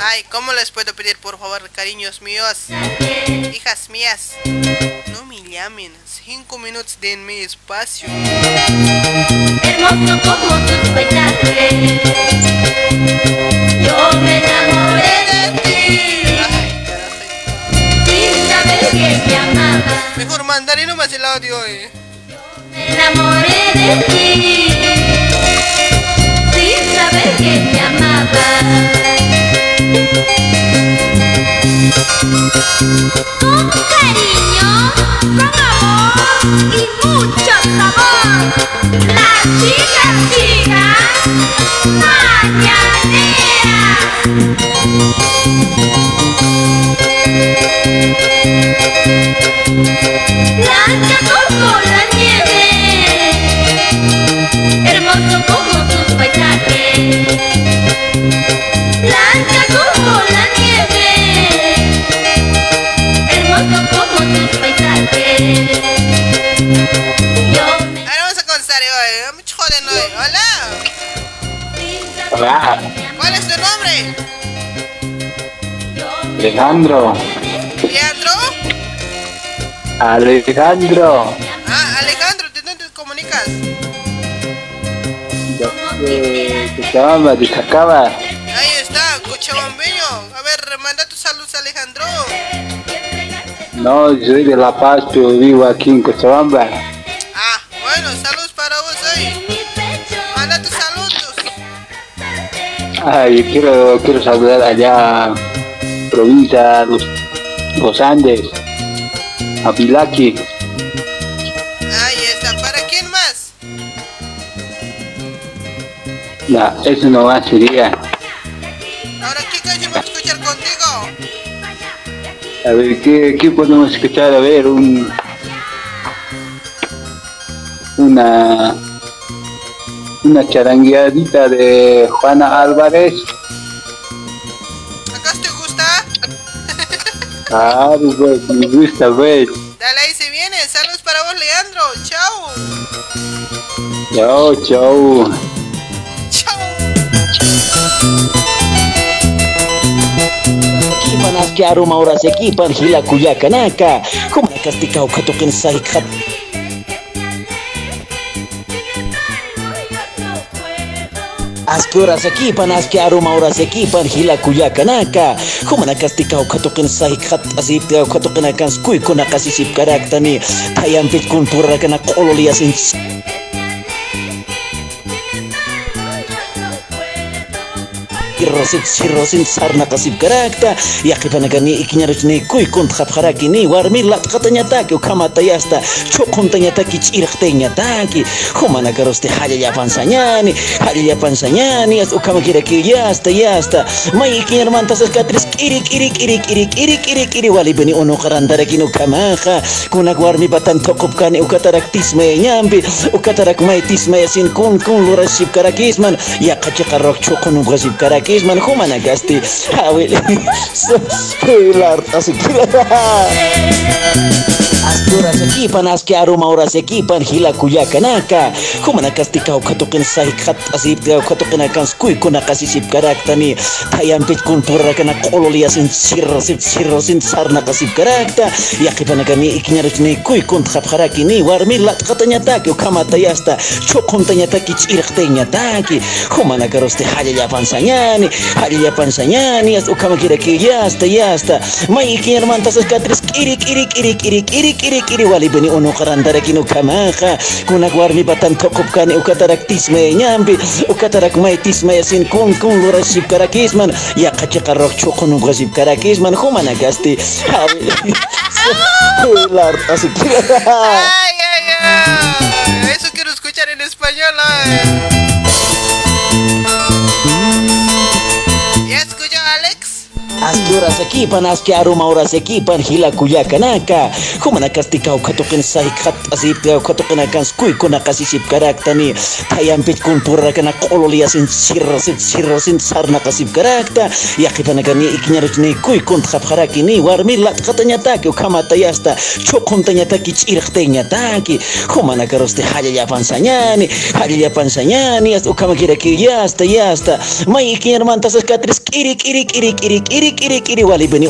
Ay, ¿cómo les puedo pedir, por favor, cariños míos? Hijas mías, no me llamen. Cinco minutos de mi espacio. Hermoso como tus paisajes. Yo me enamoré saber que te amaba. Mejor mandaré nomás el audio, eh. Me enamoré de ti. Sin saber que te amaba. Con cariño, con amor y mucho sabor. La chica chica Blanca como la nieve, hermoso como tus paisajes. Blanca como la nieve, hermoso como tus paisajes. Yo Ahora vamos a constar, eh. Mucho joden hoy. Hola. Hola, ¿Cuál es tu nombre? Alejandro. ¿Leandro? Alejandro. Ah, Alejandro, ¿de dónde te comunicas? De Cochabamba, de Cacaba. Ahí está, cochabambeño. A ver, manda tus saludos, Alejandro. No, soy de La Paz, pero vivo aquí en Cochabamba. Ah, bueno, saludos para vos hoy. Manda tus saludos. Ay, yo quiero, quiero saludar allá, provincia, los, los Andes, a Pilaki. Eso no va sería. Ahora, ¿qué canción vamos a escuchar contigo? A ver, ¿qué, qué podemos escuchar? A ver, un. Una. Una charangueadita de Juana Álvarez. ¿Acaso te gusta? Ah, pues, me gusta, pues. Dale, ahí se viene. Saludos para vos, Leandro. Chao. Chao, chao. Ukato ken sai khat. Askuras equipan, aski aruma horas equipan, hila kuyakanaka. Humana kastika ukatukin sahi khat asip tia ukatukin akan skui kuna kasisip karaktani. Tayampit kun pura kana kololiasin rosit киросит сиросин сарнакасип каракта llaqhipanakani ikiñarusniykui kuntaqapqaraki ni warmi latqata ñataki ukamata yasta. Chuqunta ñataki ch'iraqtay ñataki humana karusti hallallapansañani hallallapansañani as ukama kirakiri yasta yasta. Mantas as katris irik irik irik irik k'iri k'iri k'iri walipini unuqa rantarakin ukamaqa kunak tokup tantuqupkani ukatarak tismayañampi ukatarak tisme tismayasin kun kun lurashipkarakisman yaqachiqa roqchuqununqashipkarak humanakasti hawil spoiler así que Askuras urasakipan aski aroma urasakipan hilakuyakanaka humanacasticaukatuqin sayqhat asiptiaukatuqinakan suykunaqa sisipkaraktani tayanpichkun purrakana q'ululiyasin sirrasin sirrasin sarnaqa sipkarakta yaqipanakani ikiñaruchni kuykun hapjaraki ni warmi latqatañataki ukamatayasta chuquntañataki ch'irqtañataki humanaca rusti hallallapansañani kira ukamakiraquillasta yasta may ikiñarmantasas katris k'iri k'iri k'iri k'iri k'iri k'iri kiri wali beni uno karandarak inu kamaha kunak warmi batan tokup kani ukatarak tisme nyambi ukatarak may tisme yasin kun kun lura sip karakisman ya kachi karok chukun uga sip karakisman humana gasti hawi Lar, así Ay, ay, ay. Eso quiero escuchar en español. ay. Astura sekipan aski arumaura sekipan hilakuyakanaka humanakastikau qhatuqinasay qhat'asiptiau qhatuqinakan quykuna sisipkaraktani tayanpichkun purrakana q'ululiyasin sirrasin sirrasin sarnaqasipkarakta yaqipanakani ikiñaruchani quykun qhapqaraki ni. Warmi latqatañataki ukhamatayasta chuquntañataki ch'irqtañataki humanakarusti hallallapansañani hallallapansañani hasta está. yasta may mantas katris kiri kiri kiri kiri kiri irikiri walipini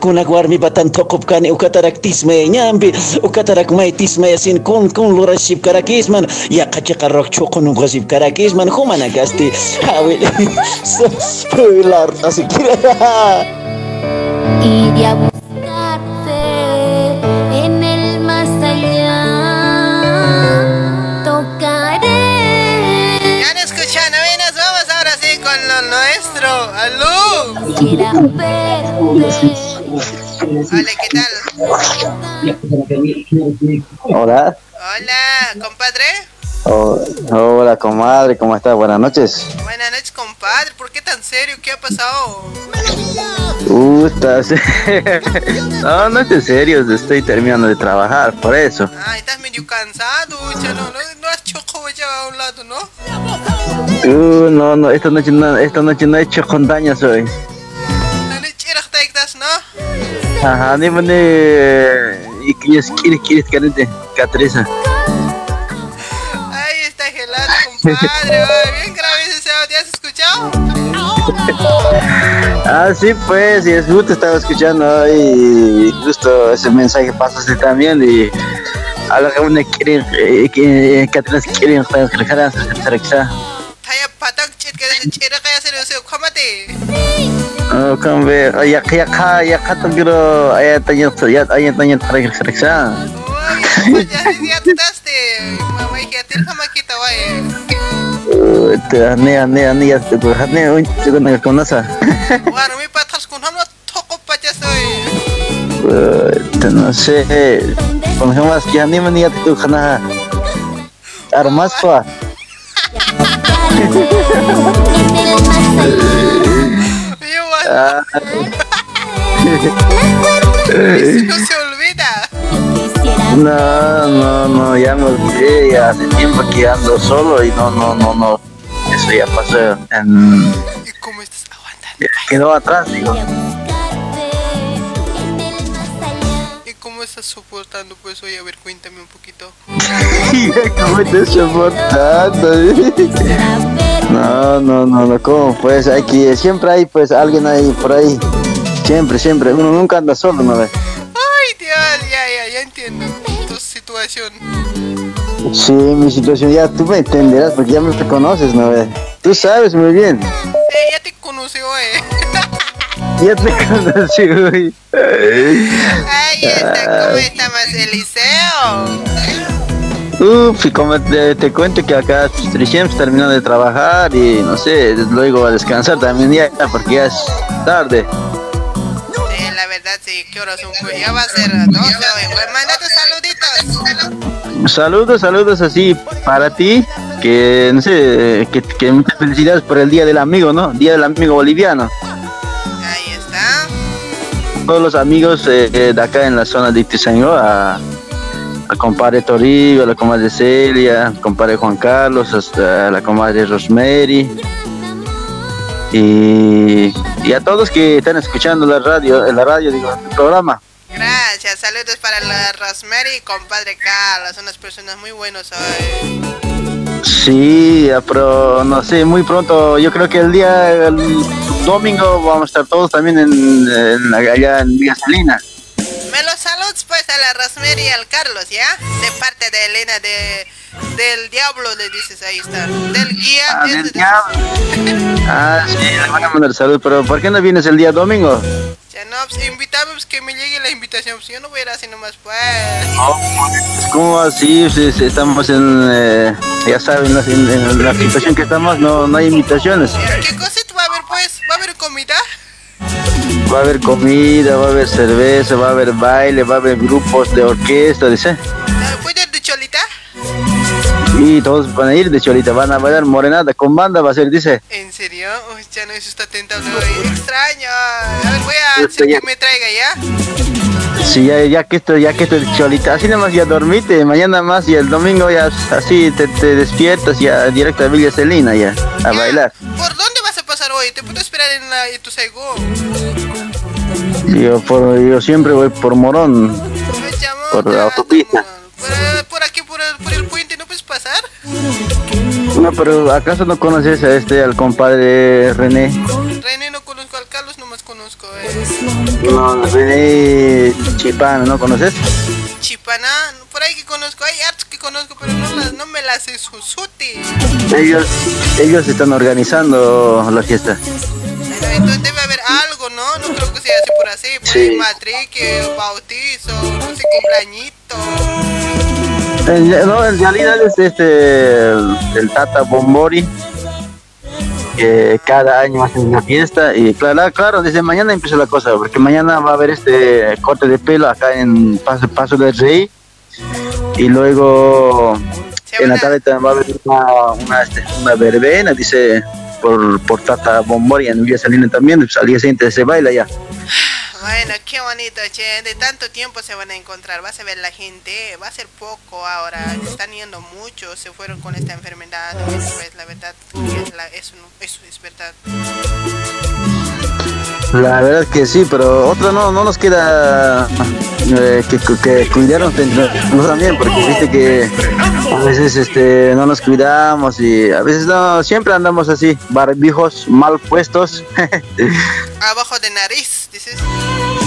kuna guarmi batan tokop tantuqupkani ukatarak tismayañanpi ukatarak may tismayasin kun kun lurashipkarakisman yaqachiqa karakisman, humana kasti hawil spoiler, asikira y Hola, ¿qué tal? Hola. Hola, compadre. Oh, hola, comadre, ¿cómo estás? Buenas noches. Buenas noches, compadre. ¿Por qué tan serio? ¿Qué ha pasado? Uh, estás... no, no estoy serio, estoy terminando de trabajar, por eso. Ah, estás medio cansado, chalo. No, no has chocado ya a un lado, ¿no? Uh, no, no, esta noche no, esta noche no he hecho con daños hoy. Ajá, ni mane... Y que yo quiero, quiero, quiero, Catresa. Ahí está gelado, compadre. bien grave ese audio. ¿Has escuchado? Ah, sí, pues, y es justo estaba escuchando y justo ese mensaje pasaste también y a lo que uno quiere, eh, que Catresa quiere, para que patak chit que se chira kaya se lo se comate. Oh, kan be ya ya ka ya ka to giro ay tanya ya ay tanya para que se Ya ya te daste. Mamá hija, til kama kita wae. te ne ne ne ya te ko ne un chico na con nasa Bueno, mi patas con hamno toko pacha soy. te no sé con jamás que ni me ni ya te ko khana armas pa No se olvida. No, no, no, ya me olvidé, ya hace tiempo que ando solo y no, no, no, no. Eso ya pasó en... Quedó atrás, digo. Estás soportando pues hoy? A ver, cuéntame un poquito. ¿Cómo estás soportando? No, no, no, no, ¿cómo pues? Hay que, siempre hay pues alguien ahí por ahí. Siempre, siempre. Uno nunca anda solo, ¿no ves? Ay, Dios, ya, ya, ya entiendo tu situación. Sí, mi situación ya tú me entenderás porque ya me conoces, ¿no? ve? Tú sabes muy bien. Eh, ya te conoció, eh. Ya te conocí, güey. Ahí está, ¿cómo está más Eliseo? Uf, y como te, te cuento que acá pues, terminando de trabajar y no sé, luego a descansar también ya, porque ya es tarde. Sí, la verdad, sí, ¿qué horas son? Pues ya va a ser 12 hoy. Pues mándate saluditos. Saludos, saludos así para ti, que no sé, que, que muchas felicidades por el Día del Amigo, ¿no? Día del Amigo Boliviano. Todos los amigos eh, eh, de acá en la zona de Itizaingó, a, compadre Torillo, a la comadre Celia, compadre Juan Carlos, hasta la comadre Rosemary. Y, y a todos que están escuchando la radio, la radio, digo, el programa. Gracias, saludos para la Rosemary y compadre Carlos, son unas personas muy buenos hoy. Sí, pero no sé, muy pronto, yo creo que el día, el domingo vamos a estar todos también en, en allá en Villa Salina. Me los saludos pues a la Rosemary y al Carlos, ¿ya? De parte de Elena de del diablo le dices ahí está. Del guía. Ah, de- del de- diablo. Ah, sí, le van a mandar salud, pero ¿por qué no vienes el día domingo? No, pues invítame pues, que me llegue la invitación, pues yo no voy a ir así nomás pues. ¿Cómo así? Si- si estamos en, eh, ya saben, en, en la situación que estamos, no, no hay invitaciones. ¿Qué cosita va a haber pues? ¿Va a haber comida? Va a haber comida, va a haber cerveza, va a haber baile, va a haber grupos de orquesta, dice. ¿Puede ir de cholita? Y todos van a ir de cholita, van a bailar morenada con banda, va a ser, dice. ¿En serio? Uy, ya no, eso está tentando hoy. Extraño. A ver, voy a hacer que me traiga ya. Sí, ya, ya que esto, ya que esto es cholita, así nomás ya dormite, mañana más y el domingo ya así te, te despiertas ya directo a Villa Celina ya, a bailar. ¿Por dónde vas a pasar hoy? ¿Te puedo esperar en la en tu Saigo? Yo, por, yo siempre voy por Morón, por la autopista. Por, por aquí, por el, por el puente, ¿no puedes pasar? No, pero ¿acaso no conoces a este, al compadre René? René no conozco, al Carlos nomás conozco. Eh. No, René Chipano, ¿no conoces? Chipana, por ahí que conozco, hay artes que conozco, pero no, las, no me las suti. Ellos, ellos están organizando la fiesta. Entonces debe haber algo, ¿no? No creo que sea así por así, por Sí. matrique, bautizo, no sé, cumpleañito. En, no, en realidad es este, el, el Tata Bombori, que cada año hacen una fiesta y claro, claro, desde mañana empieza la cosa, porque mañana va a haber este corte de pelo acá en Paso, Paso del Rey y luego en la tarde también va a haber una, una, este, una verbena, dice, por, por Tata Bombori en Villa Salina también, pues al día siguiente se baila ya. Bueno, qué bonito, che. De tanto tiempo se van a encontrar. Vas a ver la gente. Va a ser poco ahora. Están yendo muchos. Se fueron con esta enfermedad. Pues la verdad, es es verdad. La verdad que sí, pero otra no, no nos queda eh, que, que cuidarnos entre nosotros también, porque viste que a veces este no nos cuidamos y a veces no, siempre andamos así, barbijos mal puestos. Abajo de nariz, dices.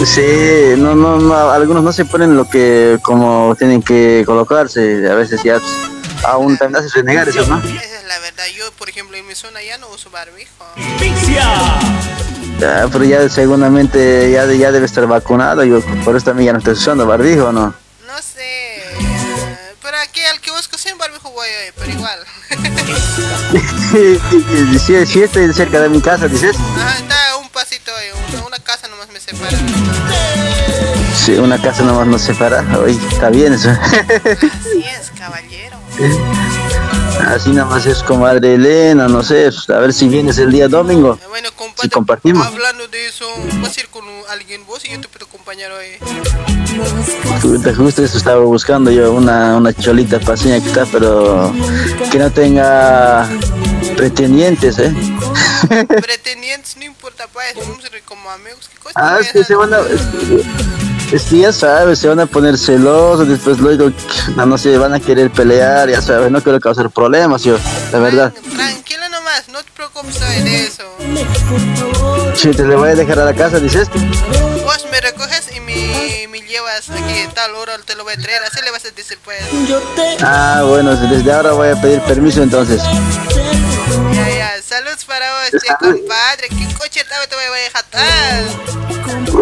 sí, no, no, no, algunos no se ponen lo que como tienen que colocarse, a veces ya pues, aún también hace renegar eso, ¿no? Esa es la verdad. Yo, por ejemplo, en mi zona ya no uso barbijo. Ya, pero ya seguramente ya, ya debe estar vacunado, yo por eso también ya no estoy usando barbijo, ¿no? No sé. Pero aquí al que busco sin barbijo voy, eh, pero igual. si, si estoy cerca de mi casa, dices. Ajá, está un pasito, eh, una, una casa nomás me separa. Sí, una casa nomás nos separa. Oye, está bien eso. Así es, caballero. Así nomás es comadre Elena, no sé, a ver si vienes el día domingo. Si compartimos. Hablando de eso, vas a ir con alguien vos y yo te puedo acompañar hoy. Puta, Justo eso estaba buscando yo, una, una cholita paseña que está, pero que no tenga pretendientes, ¿eh? Pretendientes, no importa, pues, vamos a ir como amigos. ¿Qué cosa? Ah, es que se van a... Es que ya sabes, se van a poner celosos, después luego, no, no sé, van a querer pelear, ya sabes, no quiero causar problemas yo, la verdad. Tranquilo nomás, no te preocupes de eso. Si te le voy a dejar a la casa, dices. Vos me recoges y me, me llevas que tal hora te lo voy a traer, así le vas a decir pues. Ah, bueno, desde ahora voy a pedir permiso entonces. Ya, ya, saludos para vos, che, compadre, ¿qué coche tal te voy a jatar?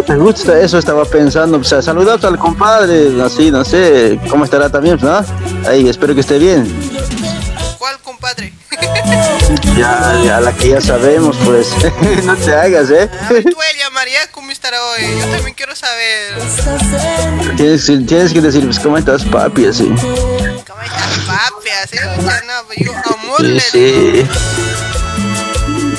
Me gusta eso, estaba pensando. O sea, saludos al compadre, así, no sé, cómo estará también, ¿no? Ahí, espero que esté bien. ¿Cuál compadre? Ya, ya, la que ya sabemos, pues. no te hagas, ¿eh? A ver, tú ella, María, ¿cómo estará hoy? Yo también quiero saber. tienes, tienes que decir, pues, ¿cómo estás, papi? Así. ¿Cómo estás, papi? Así, no, pues, yo amor Sí.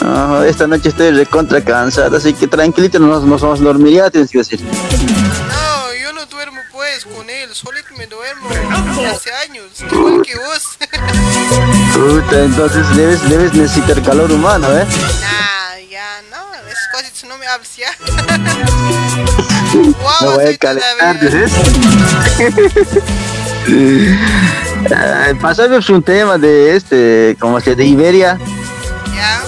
No, esta noche estoy recontra cansada, así que tranquilito, nos, nos vamos a dormir ya, tienes que decir. No, yo no duermo pues con él, solito me duermo hace años, igual que vos. Puta, entonces debes, debes necesitar calor humano, ¿eh? nah, ya, no, esas cosas no me hables ya. Me voy a calentar, Pásame pues, un tema de este, como se de Iberia. Ya,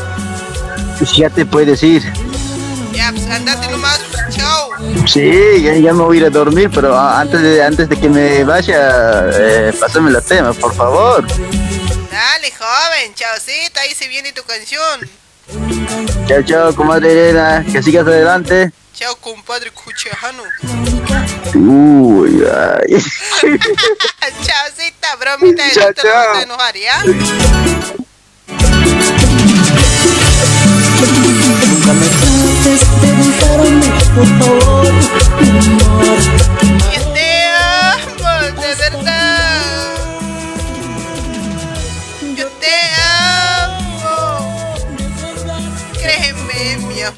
Pues ya te puedes ir. Ya, pues andate nomás, chao. Sí, ya, ya me voy a ir a dormir, pero antes de, antes de que me vaya, eh, pásame la tema, por favor. Dale, joven, chaucita, ahí se viene tu canción. Chao, chao, comadre Elena, que sigas adelante. Chao, compadre Cuchejano. Uy, ay. Chaucita, bromita, de Chao, no te vas a enojar, ¿ya? Nunca me por favor, mi amor. Yo te amo, de verdad. Yo te amo. Créeme, mi amor.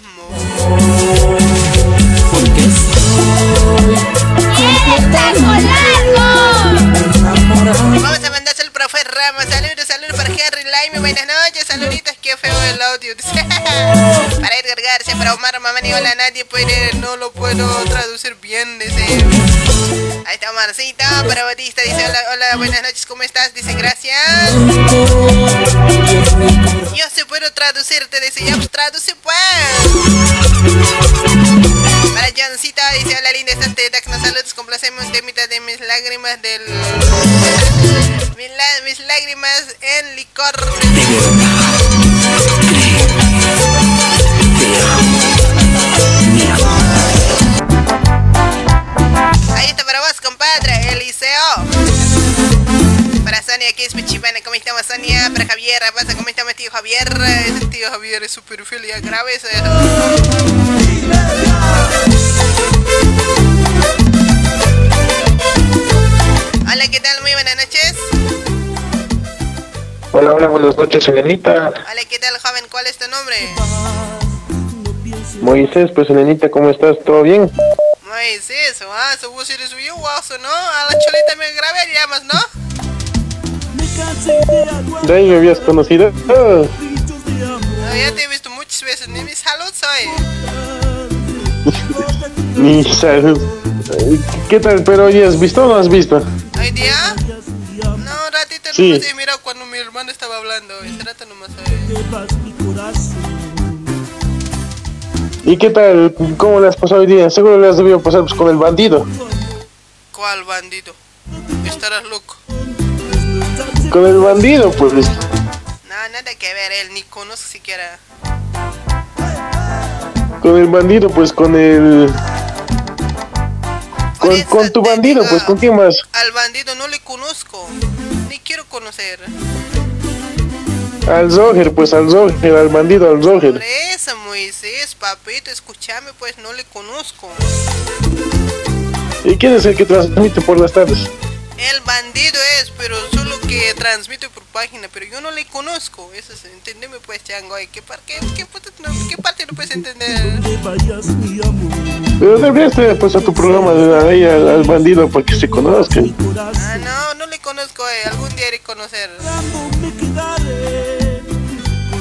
Porque Vamos a mandarse al profe Ramos. Saludos, saludos para Henry Laime. Buenas noches, saluditos. Qué feo el audio. para Edgar García, para Omar Mamani. Hola, nadie puede, no lo puedo traducir bien. Dice. Ahí está Marcita. Para Batista dice: Hola, hola, buenas noches, ¿cómo estás? Dice: Gracias. Yo sí puedo traducirte. Dice: Ya, pues traduce, pues. Para Johncita dice: Hola, linda, estás Tecno. Saludos, complaceme un temita de mis lágrimas del. mis, mis lágrimas en licor. Ahí está para vos, compadre, Eliseo. Sonia, aquí es Pichipana, ¿cómo estamos, Sonia? Para Javier, pasa, ¿cómo estamos, tío Javier? Ese tío Javier es y grave. Hola, ¿qué tal? Muy buenas noches. Hola, hola, buenas noches, Elenita. Hola, ¿qué tal, joven? ¿Cuál es tu nombre? Moisés, pues Elenita, ¿cómo estás? ¿Todo bien? Moisés, ah, su voz eres bien guaso, ¿no? A la cholita me grabé, llamas, ¿no? ¿De ahí me habías conocido? Ah, No, ya te he visto muchas veces, ni mi salud soy. ni sabes. ¿Qué tal? ¿Pero hoy has visto o no has visto? ¿Hoy día? No, un ratito Sí. nomás he mirado cuando mi hermano estaba hablando. Ese rato nomás hoy. ¿Y qué tal? ¿Cómo le has pasado hoy día? Seguro le has debido pasar pues, con el bandido. ¿Cuál bandido? Estarás loco. Con el bandido, pues. No, nada que ver, él ni conozco siquiera. Con el bandido, pues con el. Con, con tu bandido, pues con quién más. Al bandido no le conozco. Ni quiero conocer. Al Zoger, pues al Zoger, al bandido, al Por Zoger. eso, Moisés, papito, escúchame, pues no le conozco. ¿Y quién es el que transmite por las tardes? El bandido es, pero solo que transmite por página, pero yo no le conozco. Eso es, entendeme pues, chango. ¿Qué, par- qué, qué, puta- no, ¿Qué parte no puedes entender? Pero deberías tener pues a tu programa de ahí al, al bandido para que se conozcan. Ah, no, no le conozco, eh. Algún día haré conocer.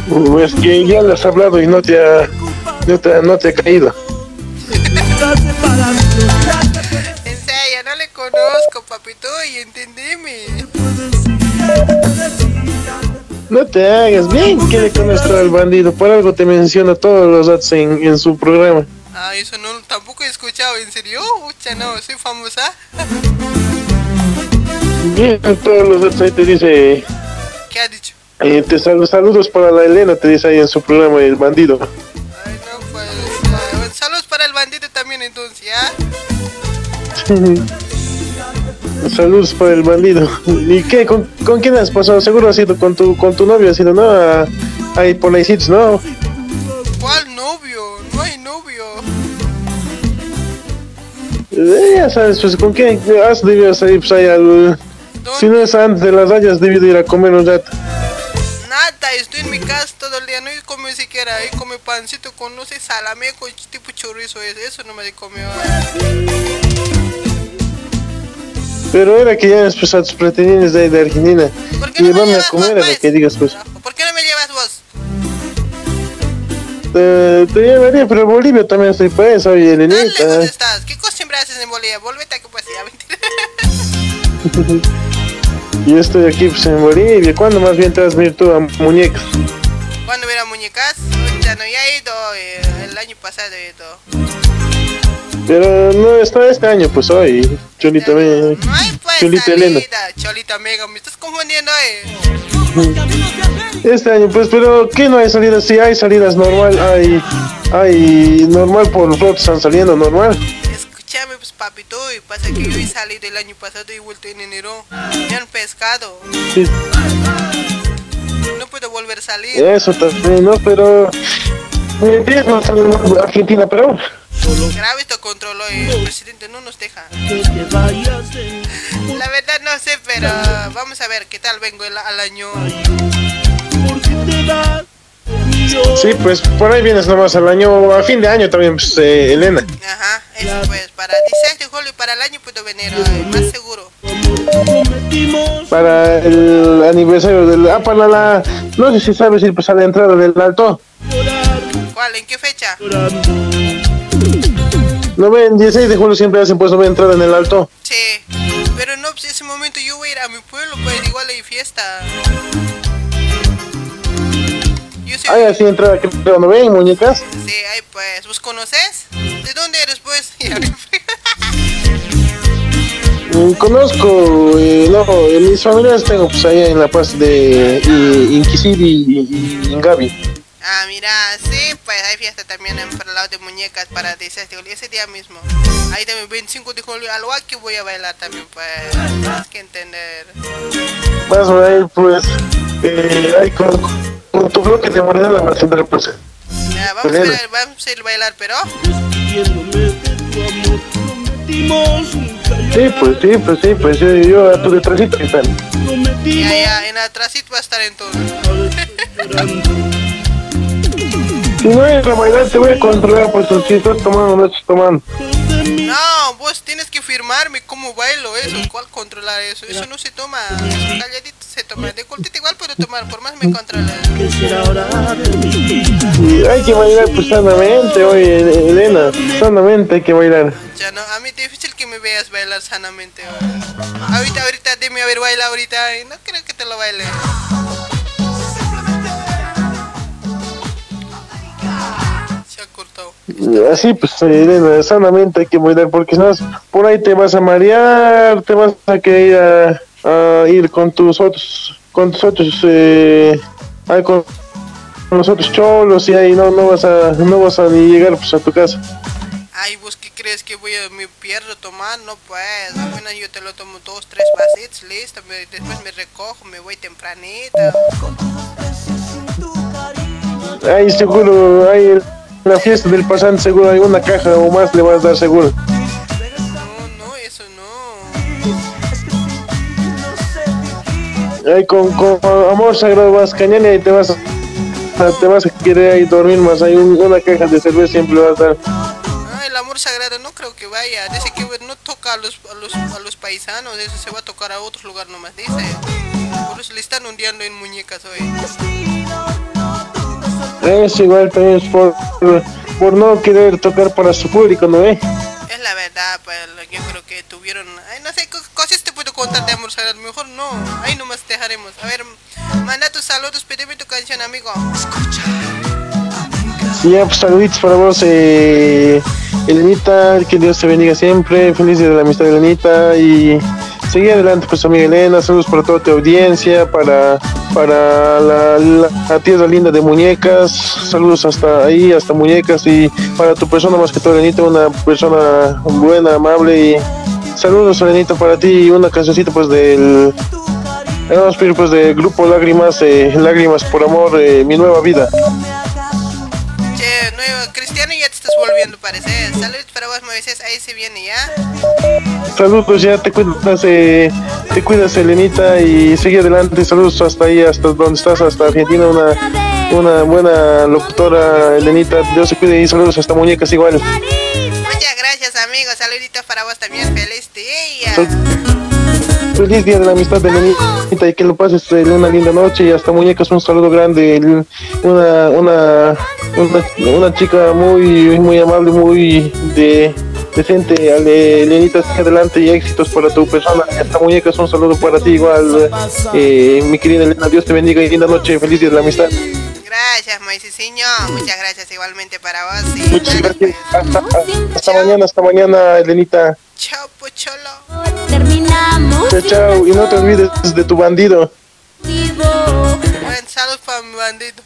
Pues que ya le has hablado y no te ha, no te, ha- no te ha caído. conozco, papito, y entendeme. No te hagas bien que le conozco al bandido. Por algo te menciona todos los datos en, en su programa. Ah, eso no, tampoco he escuchado, ¿en serio? Ucha, no, soy famosa. Bien, todos los datos ahí te dice. ¿Qué ha dicho? eh, te sal- saludos para la Elena, te dice ahí en su programa El Bandido. Ah, saludos para el bandido también, entonces, ¿ya? Saludos para el bandido. ¿Y qué? ¿Con, con quién has pasado? Seguro has ido con tu, con tu novio, has ido, ¿no? A- Ahí por sitios, ¿no? ¿Cuál novio? No hay novio. Eh, ya sabes, pues con quién has debido salir, pues ahí al... Si no es antes de las hayas debido ir a comer un rato. Nada, estoy en mi casa todo el día, no como siquiera, ahí come pancito con, no sé, salame con tipo chorizo, eso, no me comió. Pero era que ya pues, a tus pretendientes de, ahí de Argentina. Y llévame a comer, a ver que digas, pues. ¿Por qué no me llevas vos? Te, te llevaría, pero Bolivia también estoy para eso, oye, Elenita. estás? ¿Qué cosa siempre haces en Bolivia? Volvete aquí pues ya, mentira. Yo estoy aquí pues, en Bolivia. ¿Cuándo más bien te vas a venir tú a Muñecas? ¿Cuándo hubiera muñecas? Ya no, ya he ido, eh, el año pasado he ido. Pero no está este año, pues hoy. Cholita, me... Cholita Elena. Cholita amiga, me estás confundiendo, eh. Este año, pues, pero ¿qué no hay salidas? Sí, hay salidas normal, hay, hay normal por los están saliendo normal. Escúchame, pues papito, y pasa que yo he salido el año pasado y vuelto en enero. Me han pescado. Sí, No puedo volver a salir. eso también, ¿no? Pero eh, no Argentina, pero Grave esto controló y el presidente no nos deja. La verdad no sé, pero vamos a ver qué tal vengo el- al año. sí, pues por ahí vienes nomás al año, a fin de año también, pues, eh, Elena. Ajá, eso pues, para 16 de julio y para el año puedo venir, ay, más seguro. Para el aniversario del. Ah, para la. No sé si sabes ir pues a la entrada del alto. ¿Cuál? ¿En qué fecha? No ven, 16 de julio siempre hacen pues no entrada en el alto. Sí, pero no, pues ese momento yo voy a ir a mi pueblo, pues igual hay fiesta. Yo soy, Ay, así entrada que no ven, muñecas. sí, ay, pues, ¿vos conoces? ¿De dónde eres, pues? Mm, Conozco, eh, no, mis familiares tengo pues allá en La Paz de eh, Inquisiri y, y en Gaby. Ah, mira, sí, pues hay fiesta también en para el lado de muñecas para 16 de julio, ese día mismo. Ahí también 25 de julio, al que voy a bailar también, pues, tienes que entender. Vas a ir pues eh, ahí con, con tu bloque de moneda la vas a entrar pues. Ya, vamos, a ver, vamos a ir a bailar, pero... Sí, pues sí, pues sí, pues yo, yo a tu detrásito que están. Ya, ya, en atrásito va a estar entonces. Si no es a bailar te voy a controlar pues si estás tomando no estás tomando. No, vos tienes que firmarme cómo bailo eso, cuál controlar eso. Eso no se toma, calladito se toma. De cortita igual puedo tomar, por más me controla. Y hay que bailar pues sanamente, oye Elena, sanamente hay que bailar. Ya no, a mí es difícil que me veas bailar sanamente. oye. Ahorita, ahorita, dime a ver, baila ahorita. y No creo que te lo baile. Se ha cortado. Así pues Elena, sanamente hay que bailar porque si no por ahí te vas a marear, te vas a querer ir a, a ir con tus otros, con tus otros, eh, ahí con, con los otros cholos y ahí no, no vas a, no vas a ni llegar pues a tu casa. Ay, vos qué crees que voy a me pierdo tomar, no pues, apenas yo te lo tomo dos, tres vasitos, listo, me- después me recojo, me voy tempranito. Ahí seguro, ahí en la fiesta del pasante seguro hay una caja o más le vas a dar seguro. Ahí con, con amor sagrado vas cañón y te vas a, te vas a querer ahí dormir más. Hay un- una caja de cerveza siempre vas a dar. Ah, el amor sagrado no creo que vaya, dice que no toca a los, a los, a los paisanos, eso se va a tocar a otro lugar nomás, dice. Por eso le están hundiendo en muñecas hoy. Es igual también es por, por no querer tocar para su público, ¿no ve? Es la verdad, pues yo creo que tuvieron, ay, no sé, co- cosas te puedo contar de amor sagrado, mejor no, ahí nomás dejaremos. A ver, manda tus saludos, pídeme tu canción, amigo. Y ya, pues saluditos para vos, eh, Elenita, que Dios te bendiga siempre, feliz día de la amistad, Elenita, y seguir adelante, pues amiga Elena, saludos para toda tu audiencia, para, para la, la, la tierra linda de muñecas, saludos hasta ahí, hasta muñecas, y para tu persona más que todo, Elenita, una persona buena, amable, y saludos, Elenita, para ti, y una cancioncita, pues, del... Vamos a pedir pues del grupo Lágrimas, eh, Lágrimas por Amor, eh, Mi Nueva Vida. Cristiano, ya te estás volviendo, parece. Saludos para vos, Moisés. Ahí se viene ya. Saludos, ya te cuidas, eh, te cuidas, Elenita, y sigue adelante. Saludos hasta ahí, hasta donde estás, hasta Argentina. Una, una buena locutora, Elenita. Dios se cuide y saludos hasta Muñecas igual. Muchas gracias, amigos. Saluditos para vos también. Feliz día. Feliz día de la amistad de Elenita y que lo pases eh, una linda noche y hasta muñecas un saludo grande. Una, una, una, una chica muy, muy amable, muy de, decente. Sigue adelante y éxitos para tu persona. Hasta muñecas un saludo para ti igual. eh, mi querida Elena, Dios te bendiga y linda noche. Feliz día de la amistad. Gracias, Moisésiño. Muchas gracias igualmente para vos. Y Muchas gracias. Hasta, hasta mañana, hasta mañana, Elenita. Chao, Pocholo. Terminamos. Chao, chao. Y no te olvides de tu bandido. Buen salud para mi bandido.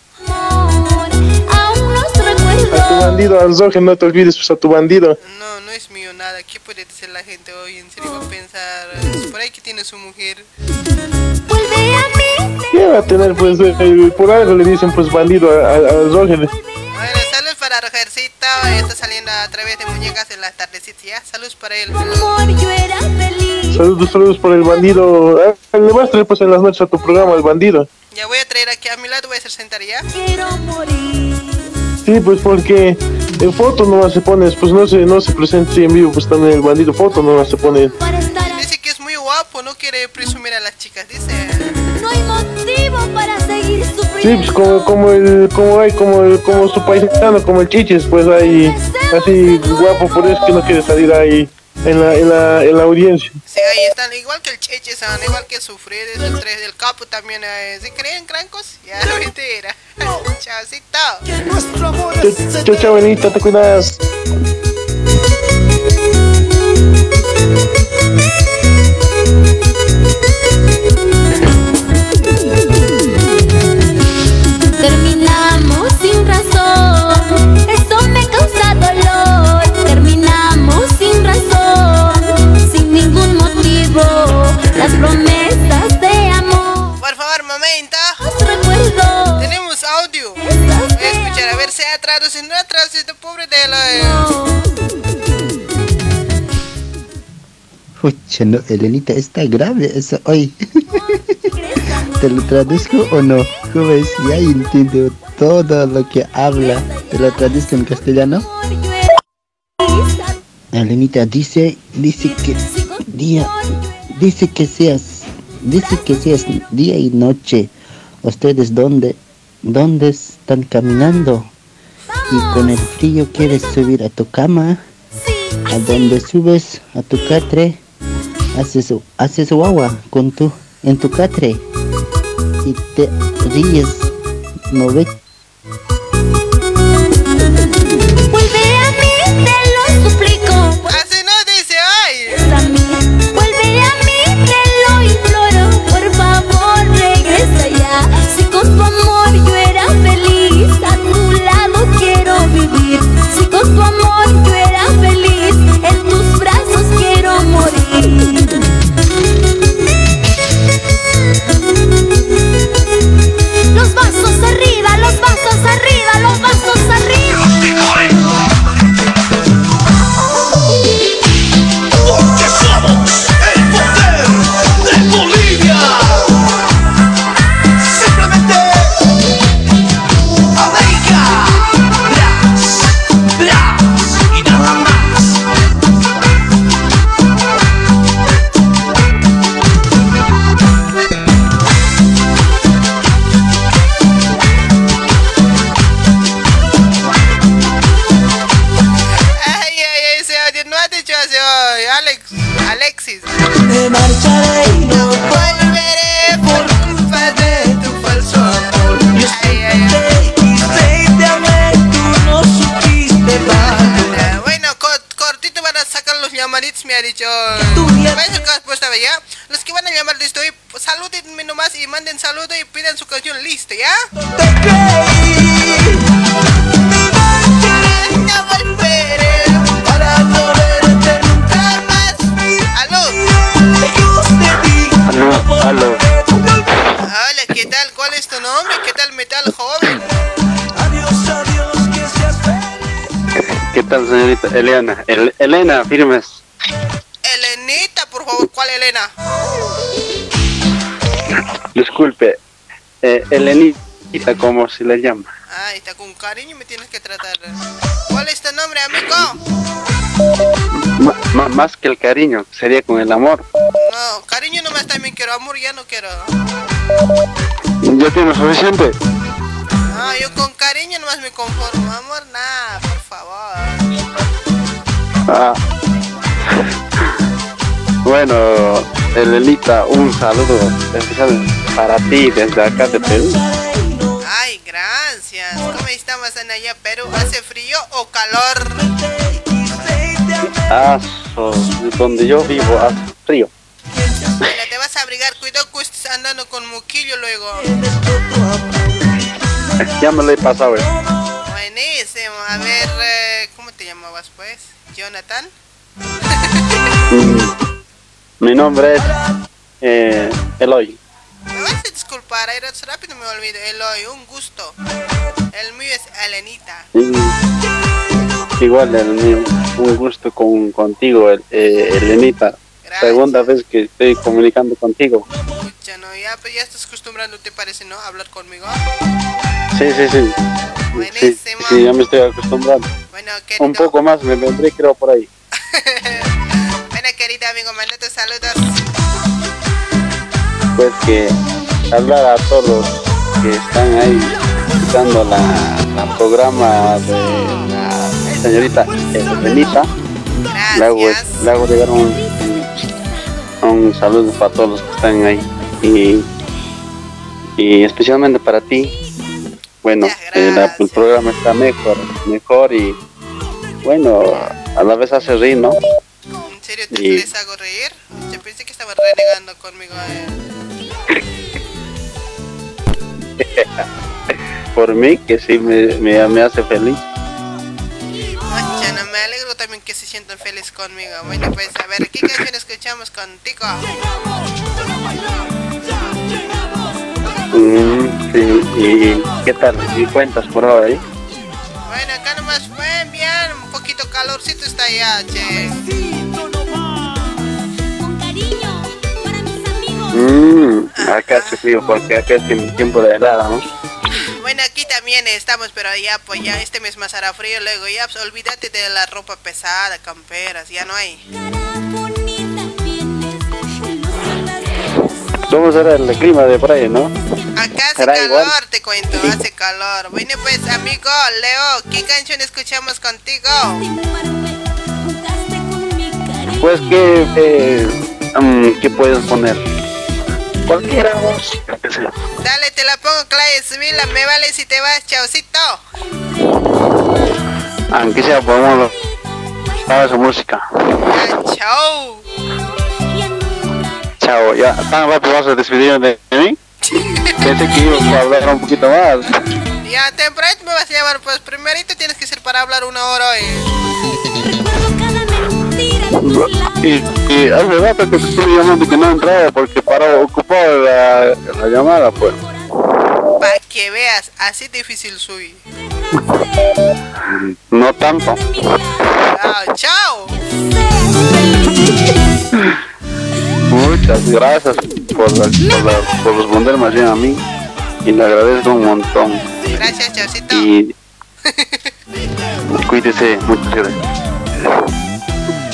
A tu bandido, al no te olvides pues, a tu bandido. No, no es mío nada. ¿Qué puede decir la gente hoy? En serio va a pensar. Por ahí que tiene su mujer. Vuelve a. ¿Qué va a tener? Pues eh, por algo le dicen pues bandido a- a- al Zoje. Bueno, salud para Rogercito. Está saliendo a través de muñecas en las tardecitas. ¿ya? Saludos para él. Amor, yo era feliz. Saludos, saludos por el bandido. Ah, le vas a traer pues en las noches a tu programa el bandido. Ya voy a traer aquí a mi lado. Voy a hacer sentar ya. Quiero morir. Sí, pues porque en foto nomás se pone, pues no se, no se presenta en vivo, pues también el bandido foto nomás se pone. Para estar Dice que es muy guapo. No quiere presumir a las chicas. Dice. No hay motivo para seguir Sí, sufriendo. pues como, como el, como hay, como el, como su paisano, como el chiches, pues ahí, así guapo, por eso que no quiere salir ahí en la, en la, en la audiencia. Sí, ahí están. Igual que el Cheche, son igual que Sufrir. Esos tres del capo también. Eh, ¿Se creen crancos? Ya, mentira. Chaucito. Nuestro amor Chao, chao, chao, Benita, te cuidas. Terminamos sin razón, eso me causa dolor. Terminamos sin razón, sin ningún motivo. Las promesas de amor, Por favor, momento. recuerdo. Tenemos audio. Voy a escuchar a ver si ha traducido. No ha traducido, pobre de la. Pucha, no, Elenita, está grave eso hoy. ¿Te lo traduzco o no? ¿Cómo es? Ya entiendo todo lo que habla. ¿Te lo traduzco en castellano? Elenita dice, dice que día, dice que seas, dice que seas día y noche. ¿Ustedes dónde, dónde están caminando? Y con el frío quieres subir a tu cama. A donde subes a tu catre, haces, haces guagua con tu, en tu catre. Y te ríes, no ves Vuelve a ha dicho. Parece que has puesto ya. Los que van a llamar, listo. Y pues, salúdenme nomás y manden saludo y pidan su canción, listo, ¿ya? ¡Aló! Aló, aló. Hola, ¿qué tal? ¿Cuál es tu nombre? ¿Qué tal, metal joven? ¿Qué tal, señorita Elena? El- Elena, firmes. Elena? Disculpe. Eh, Elenita, como se le llama. Ay, está con cariño me tienes que tratar. ¿Cuál es tu nombre, amigo? Más que el cariño, sería con el amor. No, cariño nomás también quiero, amor ya no quiero. ¿Ya tiene suficiente? Ah, yo con cariño nomás me conformo, amor, nada, por favor. Ah. Bueno, Elenita, un saludo especial para ti desde acá de Perú. Ay, gracias. ¿Cómo estamos en allá, Perú? ¿Hace frío o calor? Ah, donde yo vivo hace frío. Mira, te vas a abrigar, cuidado que estés andando con muquillo luego. Ya me lo he pasado. eh. Buenísimo. A ver, eh, ¿cómo te llamabas, pues? ¿Jonathan? Mi nombre es eh, Eloy. Me vas a disculpar, era rápido me olvido. Eloy, un gusto. El mío es Elenita. Igual, el mío, un gusto con, contigo, el- eh, Elenita. Segunda vez que estoy comunicando contigo. Ya no, ya, pues ya estás acostumbrando, ¿te parece, no? Hablar conmigo. Sí, sí, sí. Sí, sí, ya me estoy acostumbrando. Bueno. Un poco más me vendré, creo, por ahí. Bueno, querido amigo, manda tus saludos. Pues que hablar a todos los que están ahí escuchando la, la programa de la señorita Elenita. Le hago, le hago llegar un, un, saludo para todos los que están ahí. Y, y especialmente para ti. Bueno, eh, el programa está mejor, mejor y bueno, a la vez hace reír, ¿no? ¿En serio te Y- les hago reír? Yo pensé que estaban renegando conmigo. eh. Por mí, que sí me, me, me hace feliz. Ya no me alegro también que se sientan felices conmigo. Bueno, pues a ver, ¿qué canción escuchamos contigo? Mm, sí, y qué tal, y cuentas por ahora ahí. Bueno, acá nomás fue bien, un poquito calorcito está allá, che. Mm, acá hace frío porque acá es tiempo- tiempo de helada, ¿no? Bueno, aquí también estamos, pero ya, pues ya este mes más hará frío, luego ya, pues olvídate de la ropa pesada, camperas, ya no hay. ¿Cómo será el clima de por ahí, no? Acá hace calor, igual. te cuento, hace calor. Bueno, pues amigo, Leo, ¿qué canción escuchamos contigo? Pues que, eh, mm, ¿qué puedes poner? Cualquiera música que sea. Dale, te la pongo, Clay Smila, me vale si te vas, chaucito. Aunque sea, podemos para esa música. Chau. Chao, ya, tan rápido vas a despedirme de, de mí. Pensé que ibas a hablar un poquito más. Ya, temprano me vas a llamar, pues primerito tienes que ser para hablar una hora hoy. Y, y hace rato que te estoy llamando que no entraba porque para ocupar la, la llamada, pues. Para que veas, así difícil soy. No tanto. Ah, chao. Muchas gracias por, la- por, la- por responderme así a mí. Y le agradezco un montón. Gracias, chaucito. Y cuídese, muchas gracias.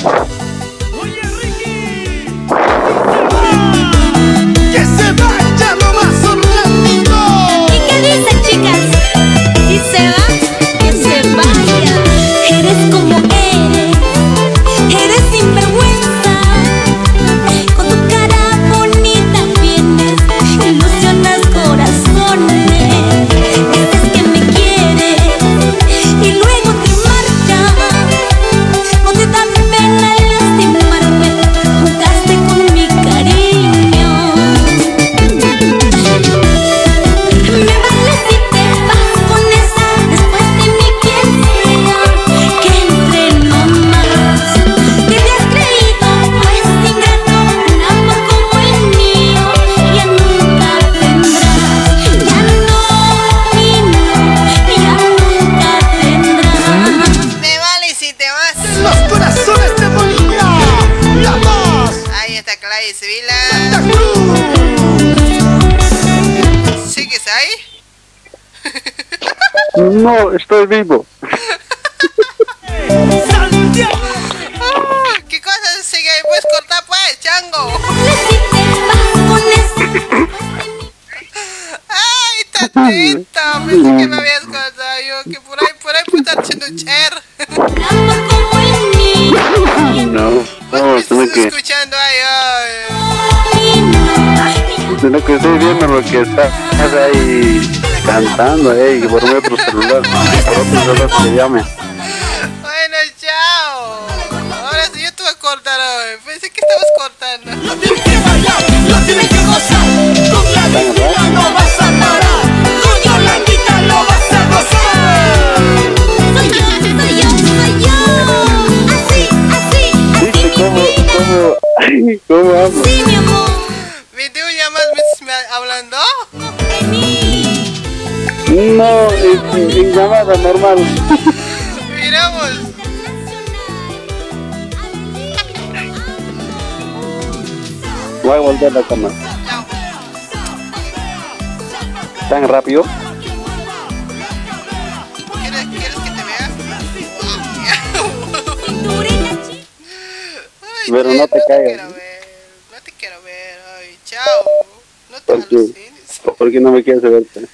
Que No, estoy vivo. Ah, ¿Qué cosa sigue? Pues corta pues, chango. Ay, tatita, pensé que me habías cortado yo, que por ahí, por ahí puedo estar haciendo cher. No, no, tengo que, Escuchando ahí, ay. tengo que estoy viendo lo que está ahí cantando, eh, y por otro celular, por otro celular que llame. Normal. Miramos. Voy a volver la cama. ¿Tan rápido? ¿Quieres, ¿Quieres que te vea? Pero no te caigas. No te quiero ver. Ay, chao. No te ¿Por qué? ¿Por qué no me quieres verte?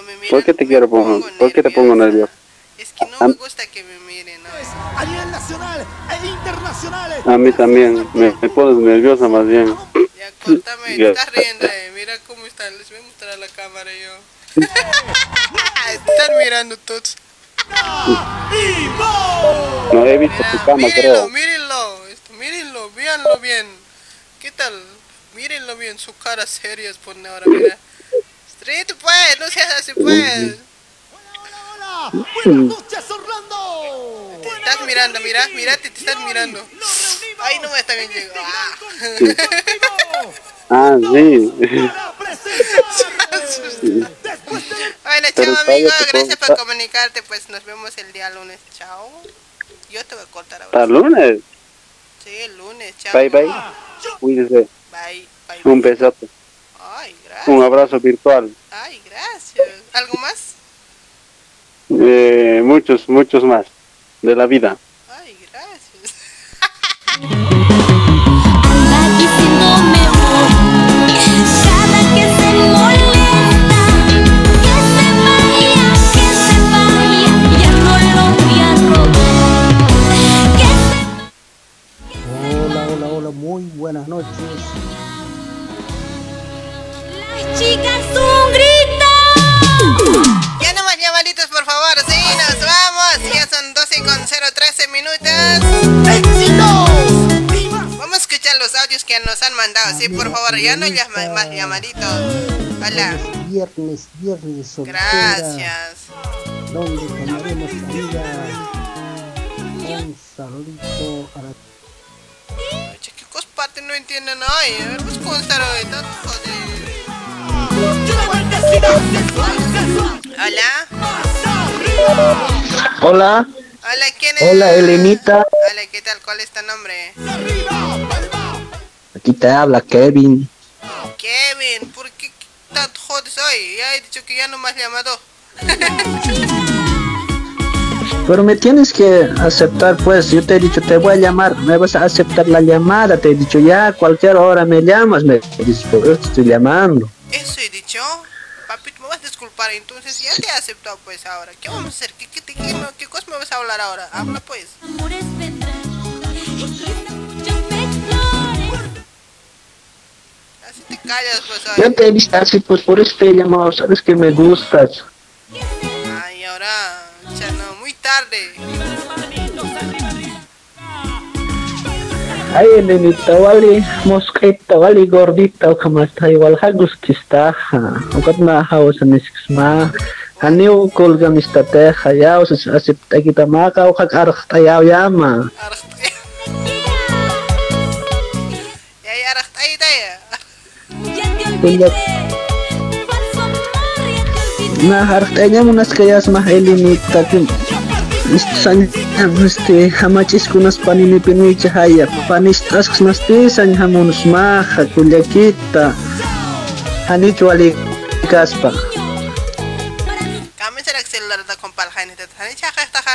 Cuando me miran, ¿Por qué te quiero pongo, ¿Por qué te pongo nervioso? es que no me gusta que me miren. ¿no? A nivel nacional e internacional. A mí también, me, me pones nerviosa más bien. Ya, córtame, te Ya. estás riendo. eh. Mira cómo están. Les voy a mostrar a la cámara yo. están mirando todos. No he visto tu cama, Mírenlo, creo. mírenlo, esto, mírenlo, véanlo bien. ¿Qué tal? Mírenlo bien, su cara seria pone ahora, mira. Street, pues, no seas así, pues. Te estás mirando, mira, mírate, te estás mirando. Ay, no me está bien llegado. Ah, sí. Bueno, chao, amigo, te gracias por comunicarte. Pues nos vemos el día lunes. Chao. Yo te voy a cortar ahora. Hasta lunes. Sí, el lunes, chao. Bye, bye. Cuídese. Bye, bye. Un besote. Ay. Un abrazo virtual. Ay, gracias. ¿Algo más? Eh, muchos, muchos más. De la vida. Ay, gracias. Hola, hola, hola, muy buenas noches. Chicas un grito. Ya no más llamaditos, por favor. Sí, nos vamos. Ya son 12 con 013 minutos. ¡Éxitos! Vamos a escuchar los audios que nos han mandado. Sí, por favor, ya no llama más llamaditos. Hola. Viernes, viernes soltera. Gracias. Donde tomaremos la vida. Un saludito a la Che, ¿Qué cos parte no entienden hoy? A ver, pues tantas cosas. Hola. Hola, Hola, ¿quién es? hola Elenita, Hola, ¿qué tal? ¿Cuál es tu nombre? aquí te habla Kevin. Kevin, ¿por qué tan jodes hoy? Ya he dicho que ya no me has llamado. Pero me tienes que aceptar, pues, yo te he dicho, te voy a llamar, me vas a aceptar la llamada, te he dicho, ya, cualquier hora me llamas, me dices, por eso te estoy llamando. Eso he dicho. Papito, me vas a disculpar, entonces ya te he aceptado pues ahora. ¿Qué vamos a hacer? ¿Qué, qué, qué, qué, qué cosa me vas a hablar ahora? Habla pues. Así te callas pues Ya hoy. te he visto así, pues, por eso te he llamado, sabes que me gustas. Ay, ahora, ya no, muy tarde. Ayinitawali muskaytawali gorditaw kamartaywalhaguskistajá uqatmahawasaniskisma aniw kulgamistateja yaw asiptaykitamaqa uqak araqtayawyama yay ya araqtaytaya nah ya, araqtayñamunasqayasmaj ilimitakim istasaña Este, hamachiskunaspaninipimi chahaya panishtasqasmastishan hamunusmaqa qullakita anichu alikaspaq kamisarak taha.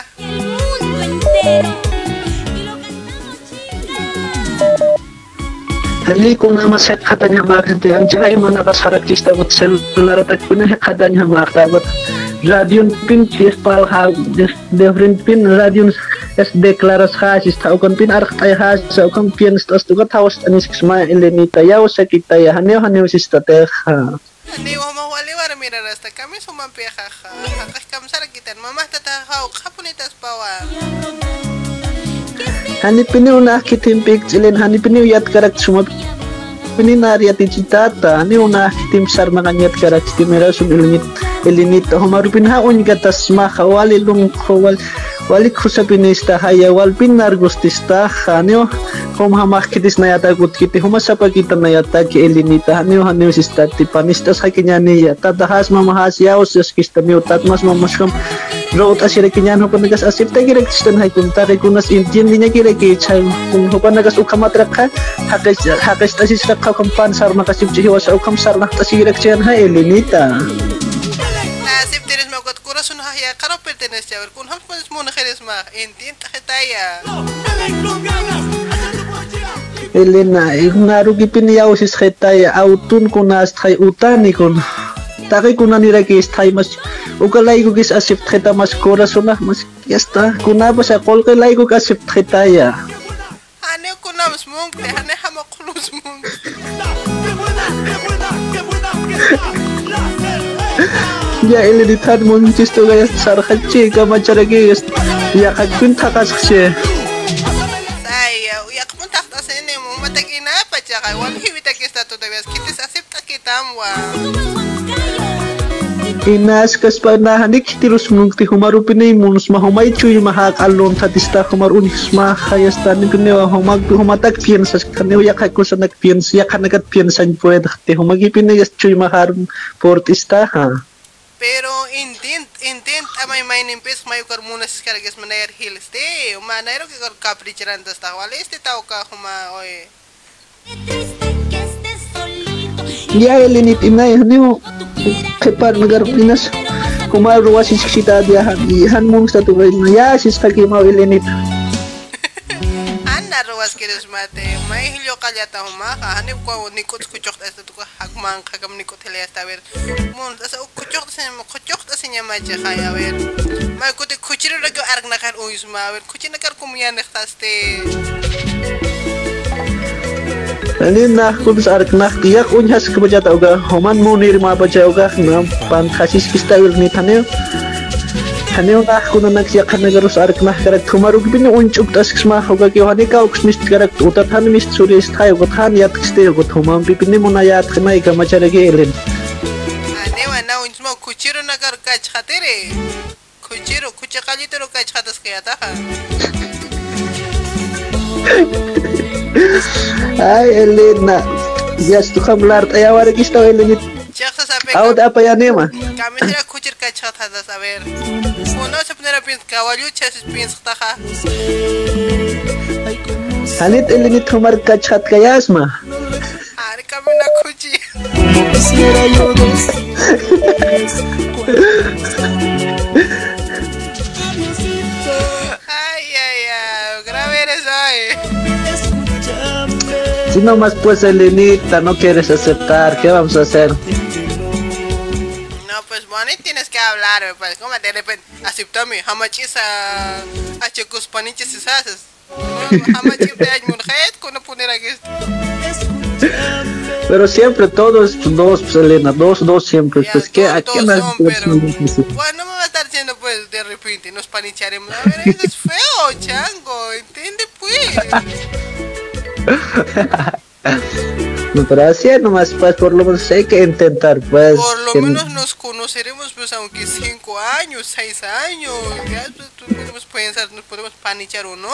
Hali ko Halikuna masayt katanya bakit ang chay manakasarag kista wat kunah katanya bakit radion pin tispal ha devrin pin radion es declaras ha ista ukon pin ar tay ha sa ukon pin stas tuga tawas sik sma eleni tayaw sa kita ya haneo haneo sista ha haneo mo wali war mira rasta kami pia ha ha ha kita mamah ha hau kapunitas kitim pik yat karak Mininaria ti citata, ni una kitim sarmanganiat karak stimera sum ilinit ilinit homaru pinhaun gatas maha wali lum khowal wali khusapinista haya wal pinar gustista hanio hom hamak kitis nayata gut kiti homa sapa kita nayata ki ilinita hanio hanio sistati panistas hakinya ni ya tatahas mamahas yaus yaskista miutat mas mamashkam Raot asira kinyan hukum negas asip ta kira kistan hai kunta re kunas Indian dinya kira ki chai kun hopan nagas ukam hakas hakas tasis rakha kompan sar makasip jihi wasa ukam sar nak tasira kian hai elinita Asip tienes me agot cura sun haya caro pertenece a ver kun ham pues mah ma intinta ketaya. Elena, ignaru kipin yaw sis ketaya, autun kunas trai utani kun Takay ko na nila kay mas ukalay ko kis asip treta mas corazon na mas yasta kuna ba sa kol kay lay ko kasip treta ya. Hane ko na mas mong te hane hama kulus mong. Ya ele di tad mong cisto gaya sar kacce ka macara gayas ya kakun takas kse. Saya uyak pun tak tasene mo matagina wan hiwita kista tu tabias kitis asip takitam wa. inaaskas pa nahanik tirus mungti humaru pinay munus mahumay chuy mahak alon tatista humar unis mahayas tanin kunewa humag humatak piensas kanew yakay kusanak piens yakanagat piensan puwed te humagi pinayas chuy mahar portista ha? Pero intent intent amay may nimpes may ukar munas kargas manayar hills te umanayro ke kar kapricharan tasta wale este tao ka huma oy Triste que यह एलिनित mo यहनियो खेपार pinas. Kumar ruwa si sikita dia di han मुंग sta tu ni ya sis mo kimau elinit anna ruwas kiris mate mai hilio kaya ta huma hanib ko nikot kuchok ta tu hakman ni nikot hele ta ver mun sa kuchok mo kuchok ta sen ma che khaya ver mai kuti kuchiro ra ko argna ma ber ver kuchina kar kumya nektaste ნინახულს არ ნახია ყუნიას კბჯატავგა ჰომან მონირ მაბჯავგა ნამ პანხაშის ფისტაილნი თანე თანეო ნახუნა ნაქს იაყანაგაროს არ ნახკარა თუმარუგბინი უნჭუპტას ხმახოგა გიოჰანი გაუქსნის დგარა უტათან მის ცურის თაიგო თან იატქსტეიგო თუმამ ბიბინი მონაა თხმა იგამაჯალეგე ელენ. ანევა ნაუნჯმო ქუჩირო ნაგარ კაჩხატერე ქუჩირო ქუჩე ყალიტერო კაჩხადას ხიატა ხა? Ай, Елена, я стухам ларта, я варик что Елена. Чехас апек. Аут апа я нема. Камитра кучерка чата да савер. Уно сепнера пинс кавалю чес пинс таха. Алит Елена тумар качхат каясма. Ари камина кучи. Quisiera yo decirles Si no más pues Elenita no quieres aceptar, ¿qué vamos a hacer? No, pues bueno, y tienes que hablar, pues. Como de repente, aceptame, hamachis a. a chicos paniches y sasas. Hamachis de aymunjet, con poner aquí. Pero siempre todos dos, pues Elena, dos, dos siempre. Pues que a quién más Bueno, no me va a estar diciendo, pues, de repente, nos panicharemos. A ver, eso es feo, chango, entiende, pues. No, pero así nomás, pues por lo menos hay que intentar, pues. Por lo que- menos nos conoceremos, pues, aunque cinco años, seis años. Ya, pues, podemos pensar, nos podemos panichar o no.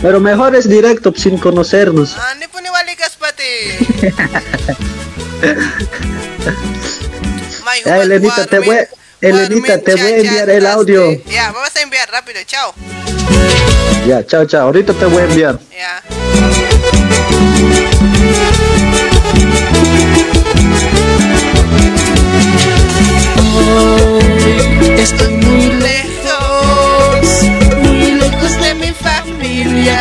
Pero mejor es directo, sin conocernos. Ah, ne pone vale gaspate. Huwag Elenita, te voy, Elenita, te voy a enviar el audio. Ya, me a enviar rápido, chao. Ya, chao, chao. Ahorita te voy a enviar. Ya. Estoy muy lejos, muy lejos de mi familia.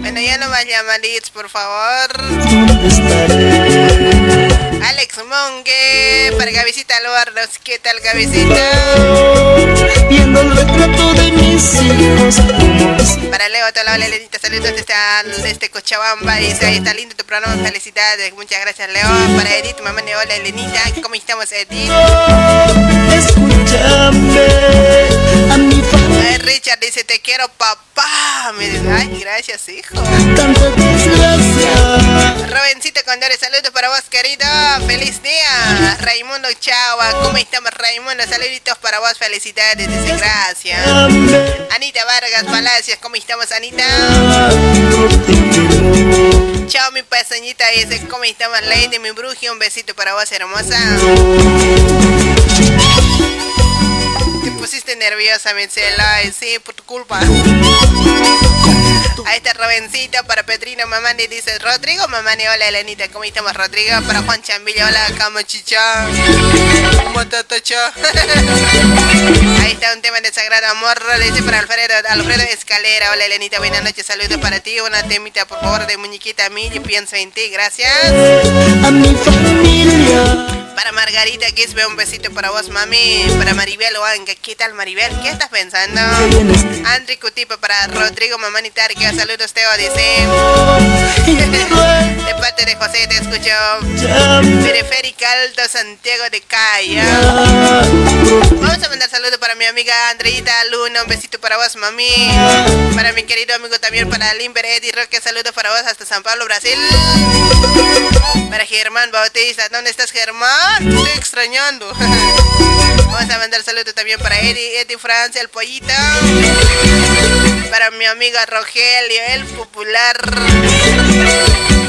Bueno, ya no me llaman, por favor. ¿Dónde estaré? Alex Monge, para Gabicita Loardos, ¿qué tal Gabicita? Viendo el retrato de mis hijos. Para Leo, toda la Lenita, saludos desde, desde Cochabamba. Dice, ahí está lindo tu programa, felicidades. Muchas gracias, Leo. Para Edith, mamá de hola, Elenita. ¿Cómo estamos, Edith? Escúchame a mi Ay, Richard dice, te quiero, papá. Me dice, ay, gracias, hijo. Tanta desgracia. Robencito Condores, saludos para vos, querido. Feliz día. Raimundo Chava, ¿cómo estamos, Raimundo? Saluditos para vos, felicidades, dice, gracias. Anita Vargas Palacios, ¿cómo estamos, Anita? Chao, mi peseñita, dice, ¿cómo estamos, Lady, mi bruji? Un besito para vos, hermosa. Te pusiste nerviosa. Ay, sí, por tu culpa. Ahí está Robencito para Petrino Mamani dice Rodrigo Mamani, hola Elenita, ¿cómo estamos Rodrigo? Para Juan Chambilla, hola Camochicha. ¿Cómo está Tocha? Ahí está un tema de sagrado amor, dice para Alfredo, Alfredo Escalera, hola Elenita, buenas noches, saludos para ti, una temita por favor de muñequita a mí, yo pienso en ti, gracias. A mi familia. Para Margarita Quispe, un besito para vos, mami. Para Maribel Oanga, ¿qué tal Maribel? ¿Qué estás pensando? Andri Cutipa para Rodrigo Mamani Tarquia, saludos Teo, dice. De parte de José te escucho. Periférica Alto Santiago de Calla. Vamos a mandar saludos para mi amiga Andreita Luna, un besito para vos, mami. Para mi querido amigo también, para Limber Eddie Roque, saludos para vos hasta San Pablo, Brasil. Para Germán Bautista, ¿dónde estás Germán? Estoy extrañando. Vamos a mandar saludos también para Eddie, Eddie Francia, el pollito. Para mi amiga Rogelio, el popular.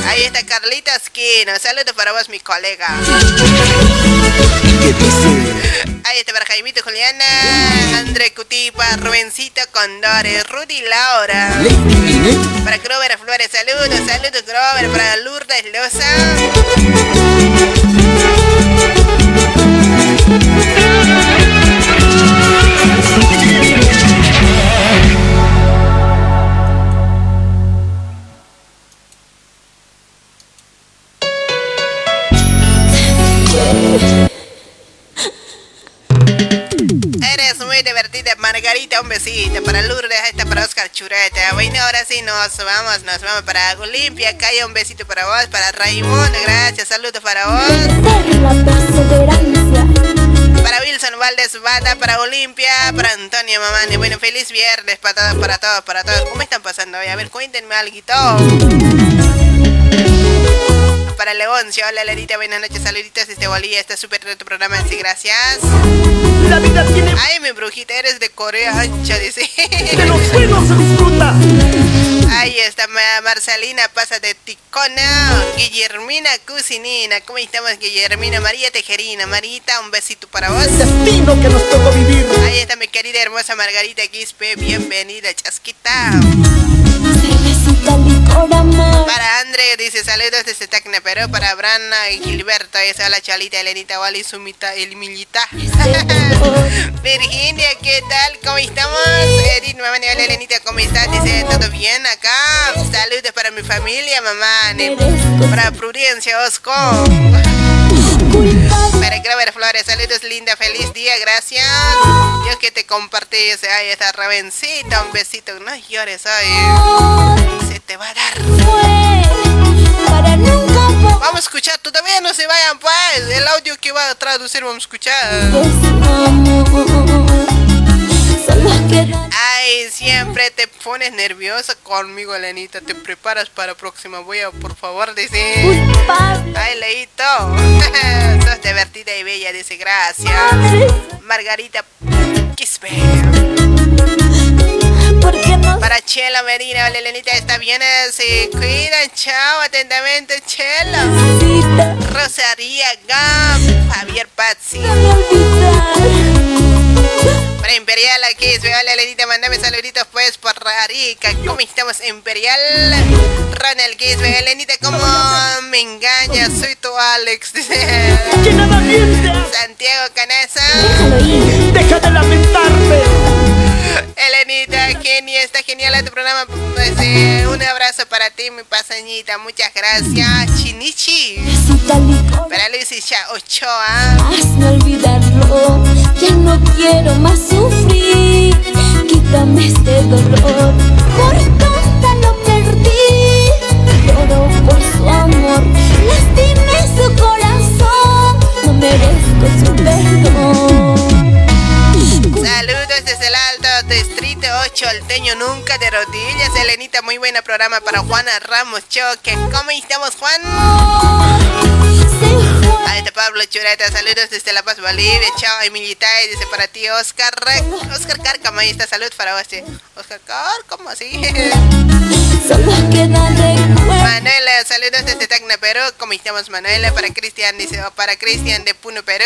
Ahí está Carlita Esquino. Saludos para vos, mi colega. Ahí está para Jaimito Juliana, André Cutipa, Rubencito Condores, Rudy Laura. Para Grover Flores, saludos, saludos Grover. Para Lourdes Eres muy divertida, Margarita. Un besito para Lourdes, esta para Oscar Chureta. Bueno, ahora sí nos vamos, nos vamos para Olimpia. Calla, un besito para vos, para Raimundo. Gracias, saludos para vos. Para Wilson Valdés Bata, para Olimpia, para Antonio Mamani. Bueno, feliz viernes para todos, para todos, para todos. ¿Cómo están pasando hoy? A ver, cuéntenme algo. Para Leoncio, hola Lerita, buenas noches, saluditos desde Bolivia, está súper tu programa, sí, gracias. La vida tiene. Ay, mi brujita, eres de Corea ancha, dice. De los buenos se disfruta. Ahí está Ma- Marcelina, pasa de Ticona, Guillermina Cusinina, ¿cómo estamos Guillermina? María Tejerina, Marita, un besito para vos. Destino que nos tocó vivir. Ahí está mi querida hermosa Margarita Quispe, bienvenida, chasquita. Para Andre dice saludos desde Tacna, pero para Brana y Gilberto, esa la Chalita, Elenita, Wally, Sumita, el Millita. Virginia, ¿qué tal? ¿Cómo estamos? Edith, mamá, hola Elenita, ¿cómo estás? Dice, ¿todo bien acá? Saludos para mi familia, mamá. Para Prudencia, Osco. Para Grover Flores, saludos linda, feliz día, gracias. Dios que te compartí ese, ay, esta ravencita, un besito, no llores, ay. Se te va a dar. Vamos a escuchar, todavía no se vayan, pues. El audio que va a traducir, vamos a escuchar. Ay, siempre te pones nerviosa conmigo, Elenita. Te preparas para próxima. Voy a, por favor, decir. Ay, Leito. Sos divertida y bella, dice gracias. Margarita Quispe. Para Chela Medina, vale, Elenita, está bien, eh, se cuidan, chao, atentamente, Chela. Rosaría Gam, Javier Pazzi. Para Imperial, aquí es, vale, Elenita, mandame saluditos, pues, por Arica. ¿Cómo estamos, Imperial? Ronald Gisbe, Elenita, ¿cómo me engañas? Soy tu Alex, dice. Santiago Canasa. Deja de lamentarme. Elenita, genia, está genial este programa. Pues, eh, un abrazo para ti, mi pasañita. Muchas gracias, Chinichi. Para Luis y Ochoa. Hazme olvidarlo, ya no quiero más sufrir. Quítame este dolor, por tonta lo perdí. Lloro por su amor, lastimé su corazón. No merezco su perdón. Saludos desde el Alto Distrito 8, Alteño Nunca de Rodillas. Elenita, muy buena programa para Juana Ramos Choque. ¿Cómo estamos, Juan? Ahí está Pablo Chureta, saludos desde La Paz, Bolivia. Chao, Emilita, dice para ti, Oscar Oscar Carcama, ahí está, salud para vos. Oscar Car, ¿cómo así? Manuela, saludos desde Tacna, Perú. ¿Cómo estamos, Manuela? Para Cristian, dice, para Cristian de Puno, Perú.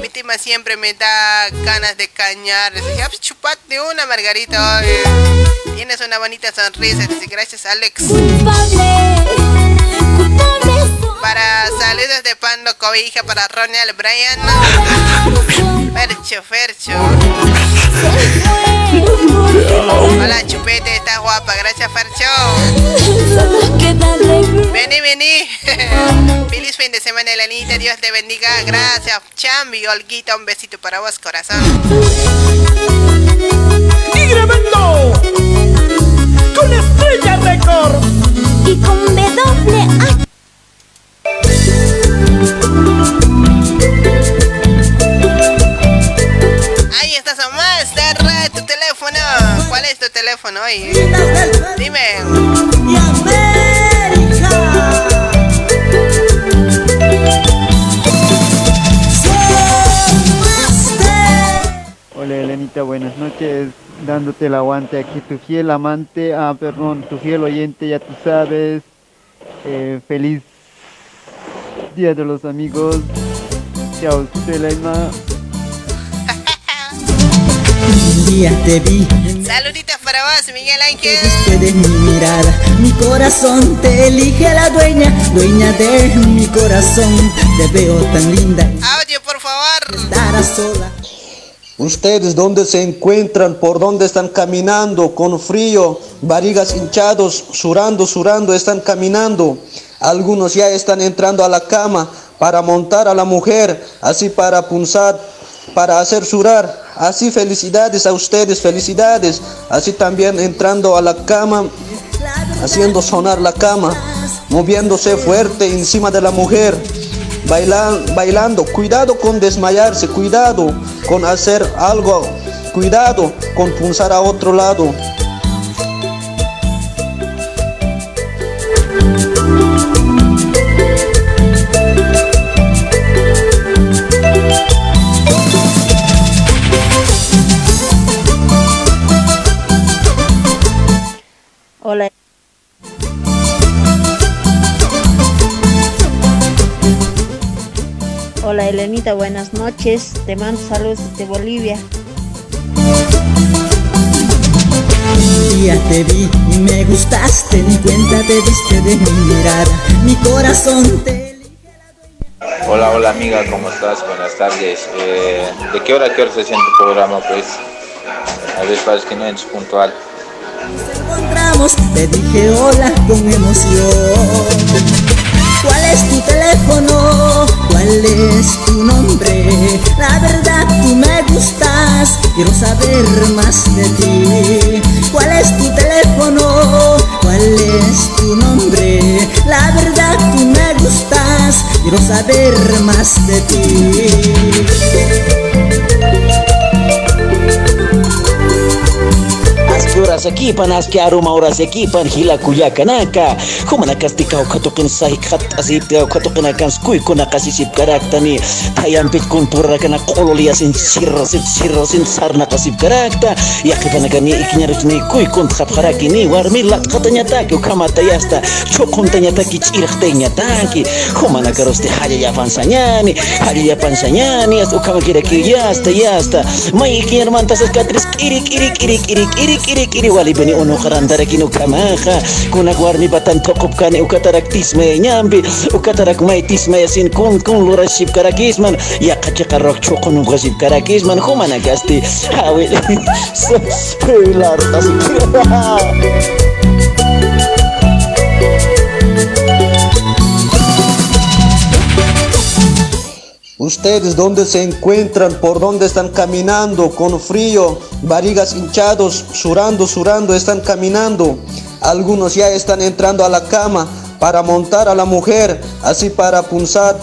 Mi tima siempre me da ganas de cañar. Dice, ya, una, Margarita. Tienes una bonita sonrisa. Gracias, Alex. Para saludos de Pando Cobija para Ronald Bryan. Fercho, Fercho. Hola Chupete, estás guapa, gracias Fercho. Vení, vení. Feliz fin de semana, Elenita. Dios te bendiga. Gracias, Chambi, Olguita. Un besito para vos, corazón. ¿Cuál es tu teléfono hoy? Dime. Hola Elenita, buenas noches. Dándote el aguante aquí, tu fiel amante, ah, perdón, tu fiel oyente, ya tú sabes. Eh, feliz Día de los Amigos. Chao, Selena. Un día te vi, Saluditos para vos, Miguel Ángel. viste de mi mirada, mi corazón te elige la dueña, dueña de mi corazón. Te veo tan linda. Audio, por favor. Estar a sola. Ustedes dónde se encuentran, por dónde están caminando, con frío, barrigas hinchados, surando, surando, están caminando. Algunos ya están entrando a la cama para montar a la mujer, así para punzar, para hacer surar. Así felicidades a ustedes, felicidades. Así también entrando a la cama, haciendo sonar la cama, moviéndose fuerte encima de la mujer. Bailan, bailando, cuidado con desmayarse, cuidado con hacer algo, cuidado con punzar a otro lado. Hola Elenita, buenas noches. Te mando saludos desde Bolivia. Un día te vi y me gustaste, ni cuenta te diste de mi mirada, mi corazón te Hola, hola amiga, ¿cómo estás? Buenas tardes. Eh, ¿De qué hora a qué hora se siente tu programa? Pues a ver, parece que no es puntual. encontramos, te dije hola con emoción. ¿Cuál es tu teléfono? ¿Cuál es tu nombre? La verdad tú me gustas, quiero saber más de ti. ¿Cuál es tu teléfono? ¿Cuál es tu nombre? La verdad tú me gustas, quiero saber más de ti. churasakipan askearumawrasyakipan jilakullakanaka humanakastika ukhatuqin sahiqhat asipti ukhatuqinakan kuykunaqa sisipkaraktani tayanpitkun purrakana q'ululiyasin sirrasit sirrasin sarnaqa sipkarakta yaqipanakani ikñaruchni kuykun hapqarakini warmi latqatañataki ukhamatayasta chuquntañataki ch'irqtayñataki humanakarusti hallallapansañani hallallapansañani hasta ukhamakiraquillasta yasta. May ya ya ikiñarmantasas katris irik irik irik irik irik irik kini walibani unuqarantarak warmi batan tokop kane ukatarak tisme nyambi, ukatarak may tismayasin kun kun lurashipkarakisman yaqachiqarroq chuqunupqashipkarakisman humanakasti hawi pilartas Ustedes dónde se encuentran, por dónde están caminando, con frío, barrigas hinchados, surando, surando, están caminando. Algunos ya están entrando a la cama para montar a la mujer, así para punzar,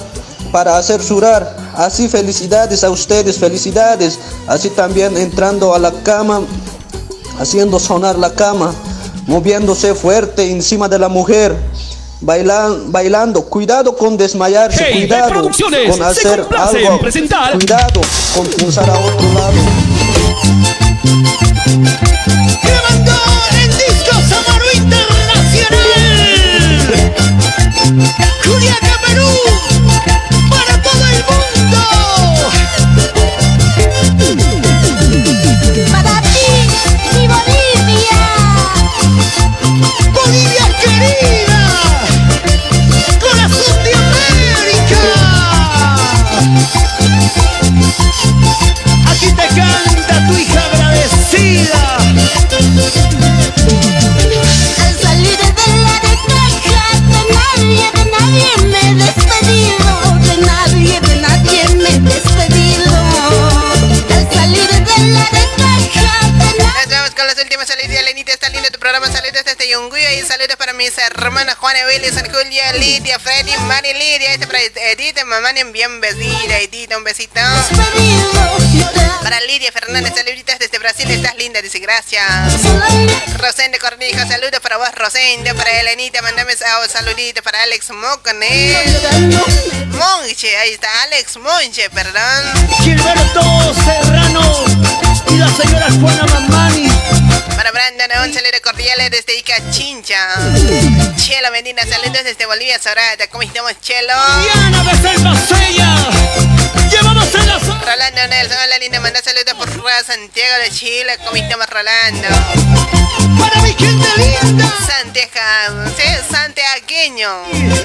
para hacer surar. Así felicidades a ustedes, felicidades. Así también entrando a la cama, haciendo sonar la cama, moviéndose fuerte encima de la mujer. Bailan, bailando, cuidado con desmayarse, Hey, cuidado con hacer algo, presentar. cuidado con pulsar a otro lado. Mis hermanas Juana, Wilson, Julia, Lidia, Freddy, Mari, Lidia. Este para Edith, mamá, bien besita. Edith, un besito. Para Lidia Fernández, saluditas desde Brasil. Estás linda, dice gracias. Rosende Cornijo, saludos para vos, Rosende. Para Elenita, mandame un saludito para Alex Mocone. Monche, ahí está, Alex Monche, perdón. Gilberto Serrano y la señora Juana Mamani. Para Brandon, un saludo cordial desde Ica Chincha. Chelo Medina, saludos desde Bolivia, Sorata. ¿Cómo estamos, Chelo? Diana Becerra Sella. Llevamos en la Rolando Nelson, hola linda, manda saludos por Rua Santiago de Chile. ¿Cómo estamos, Rolando? Para mi gente linda. Santiago, sí, santiagueño.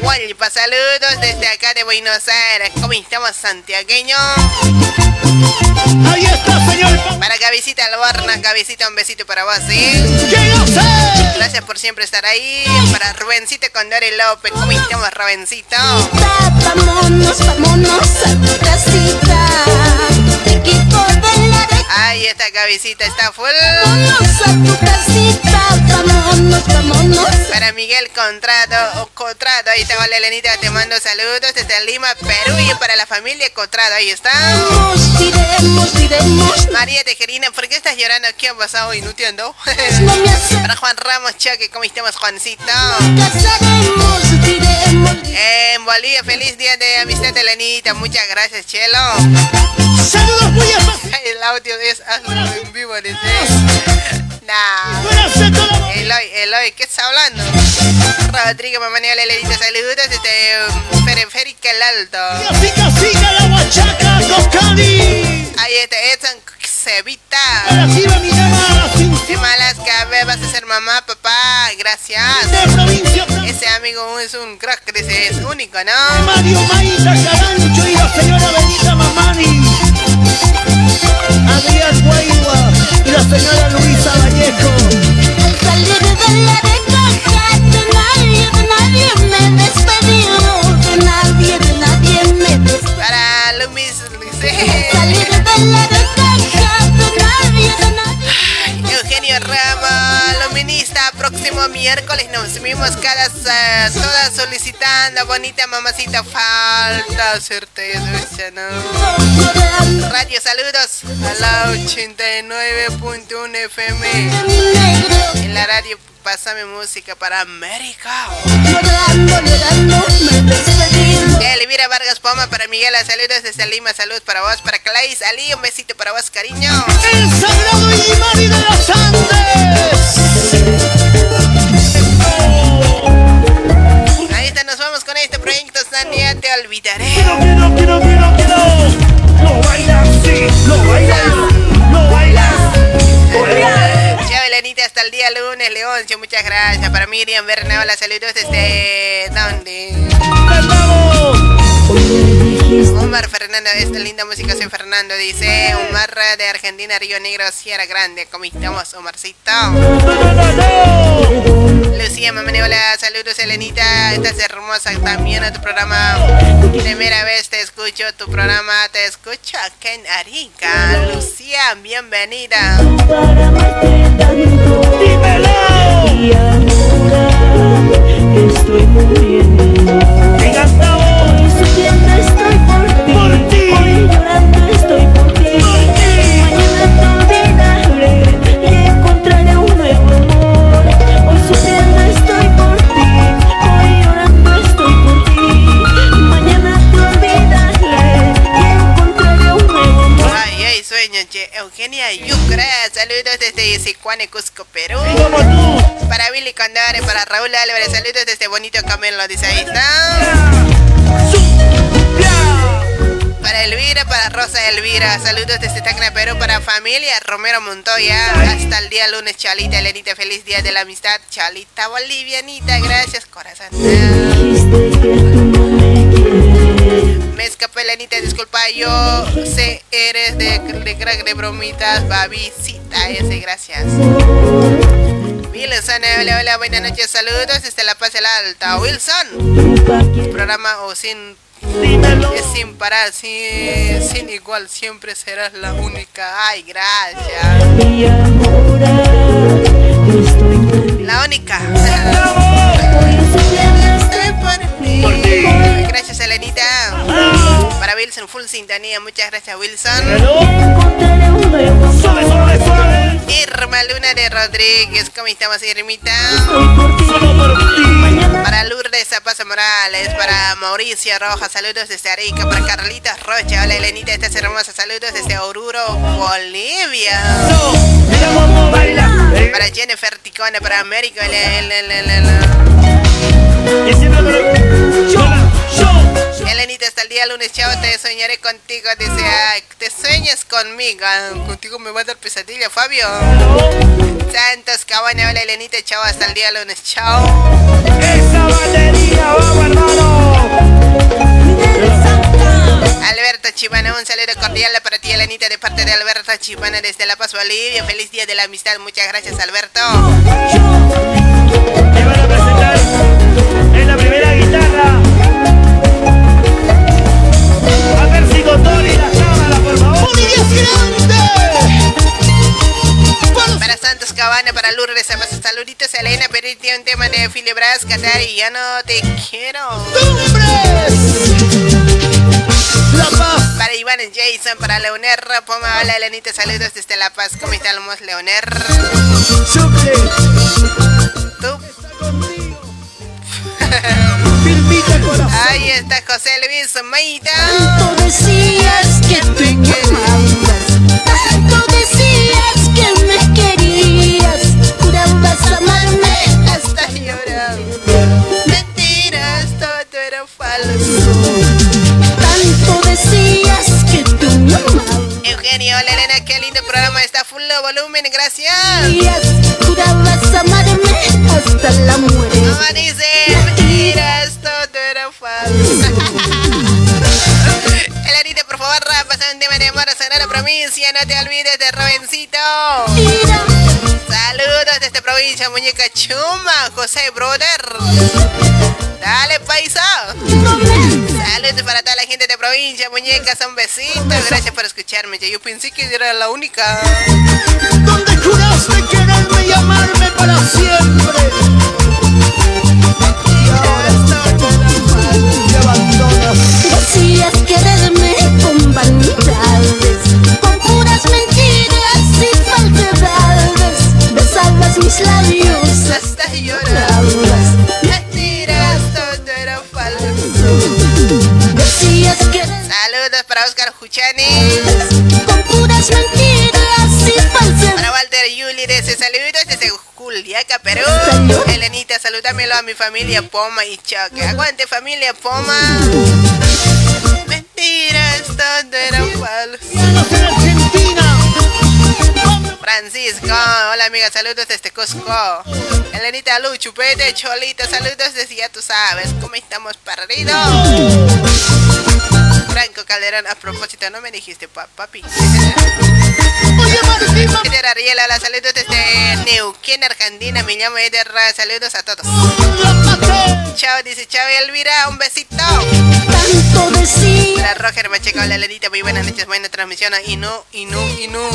Hualpa, saludos desde acá de Buenos Aires. ¿Cómo estamos, santiagueño? Ahí está, señor. Para Gavisita Alborna, Gavisita, un besito para vos, ¿sí? Gracias por siempre estar ahí. Para Rubencito Condori López, ¿cómo estamos, Rubencito? Vámonos, vámonos a tu casita. De la de Ahí está Gavisita, está full. Vámonos a tu casita. Vámonos, vámonos. Para Miguel Contrado, o Contrado, ahí está, vale, Elenita, te mando saludos desde Lima, Perú, y para la familia Contrado, ahí está. Iremos, iremos. María Tejerina, ¿por qué estás llorando? ¿Qué ha pasado hoy? No entiendo. para Juan Ramos Choque, ¿cómo estamos, Juancito? Casaremos. En Bolivia, feliz día de amistad, Elenita, muchas gracias, Chelo. Saludos muy El audio es hazlo en vivo, dice. Nah. Eloy, Eloy, ¿qué estás hablando? Rodrigo Mamaniel Elenita, saludos desde um, Periférica El Alto. Siga, siga la huachaca, Cocani. Ahí está Edson Cevita. De Malaska, ve, vas a ser mamá, papá, gracias. Ese amigo es un crack, dice, es único, ¿no? Mario Maíza Carancho y la señora Benita Mamani. Guaigua y la señora Luisa Vallejo. Al salir de la descaja, de nadie, de nadie me he despedido. De nadie, de nadie me he despedido. Para Lumis, Al salir de la descaja, de nadie, de nadie. Eugenio Ramos, próximo miércoles nos vimos cada eh, todas solicitando bonita mamacita falta certeza, ¿no? Radio saludos a la 89.1 FM en la radio Pásame música para América. De Elvira Vargas Poma para Miguel, saludos desde Lima, salud para vos, para Clays Ali, un besito para vos, cariño. El Sagrado de los Andes. Sania, te olvidaré. Quiero, quiero, quiero, quiero, quiero. Lo bailas, sí, lo bailas, lo bailas. Ya, Belenita, hasta día lunes, Leoncio, muchas gracias. Para Miriam Berna, hola, saludos desde... ¿Dónde? Omar Fernando, esta linda música soy Fernando, dice Omar de Argentina, Río Negro, Sierra Grande. ¿Cómo estamos, Omarcito? Lucía Mamani, hola, saludos Elenita, estás hermosa también a tu programa. Primera vez te escucho, tu programa te escucho acá en Arica. Lucía, bienvenida. Dímelo. Eugenia Yucra, saludos desde Sicuane, Cusco, Perú. Para Billy Condare, para Raúl Álvarez, saludos desde Bonito Camelo, dice ahí está. Para Elvira, para Rosa Elvira, saludos desde Tacna, Perú, para familia Romero Montoya. Hasta el día lunes, Chalita, Elenita, feliz día de la amistad. Chalita Bolivianita, gracias, corazón. Me escapé, Elenita, disculpa, yo sé, eres de, de crack de bromitas, babicita, ese, gracias. Wilson, hola, hola, buenas noches, saludos desde La Paz del Alta. Wilson, programa o sin es sin parar, sin, sin igual, siempre serás la única. Ay, gracias. La única. Gracias, Elenita. Para Wilson, full sintonía. Muchas gracias, Wilson. Irma Luna de Rodríguez, ¿cómo estamos, Irmita? Para Lourdes Zapaza Morales, para Mauricio Rojas, saludos desde Arica, para Carlitos Rocha, hola Elenita, estás hermosa, saludos desde Oruro, Bolivia. Para Jennifer Ticona, para la, la, la, la. Elenita, hasta el día lunes, chao, te soñaré contigo. Dice, ay, te sueñas conmigo. Ah, Contigo me va a dar pesadilla, Fabio. Santos Cabana, hola Elenita, chao, hasta el día lunes, chao. Esa batería, vamos hermano. Alberto Chivana, un saludo cordial para ti, Elenita, de parte de Alberto Chivana desde La Paz, Bolivia. Feliz día de la amistad, muchas gracias, Alberto. Te van a presentar en la primera guitarra. A ver si Tori la cámara, por favor. Para Lourdes, Zapazo, saluditos a Elena Periti, un tema de Philly Brass, Qatar y ya no te quiero. La Paz. Para Iván Jason, para Leoner, Poma, hola Elenita, saludos desde La Paz, ¿cómo estamos, Leoner? Tú. Ahí está José Luis Maida. Tanto decías que te querías. Jurabas amarme hasta llorando. Mentiras, todo era falso. Tanto decías que tú me amabas. Eugenio, hola Elena, qué lindo programa, está full de volumen, gracias. Jurabas amarme hasta la muerte. Mamá dice, mentiras, todo era falso. Elenita, por favor, pasa un tema de amor a Sonora Provincia, no te olvides de Robencito. Saludos provincia, muñeca chuma, José Brother. Dale, paisa. Saludos para toda la gente de provincia, muñecas, un besito. Gracias por escucharme. Yo pensé que era la única. Donde juraste quererme y para siempre. Mis labios hasta llorabas. Mentiras, todo era falso. Decías que Saludos para Oscar Juchani. con puras mentiras y falsedades. Para Walter Yuli, desde saludos desde Juliaca, Perú. Elenita, salúdamelo a mi familia Poma y Choque. Aguante familia Poma. Mentiras, todo era falso. Francisco, hola amiga, saludos desde Cusco. Elenita Lu, Chupete, Cholita, saludos desde ya tú sabes cómo estamos perdidos. Franco Calderón, a propósito, no me dijiste papi. Eder Ariela, la saludos desde Neuquén, Argentina. Me llamo Eder, saludos a todos. Chao, dice Chao Elvira, un besito. La Roger Macheco, la Lenita, muy buenas noches, buena transmisión. Y no, y no, y no.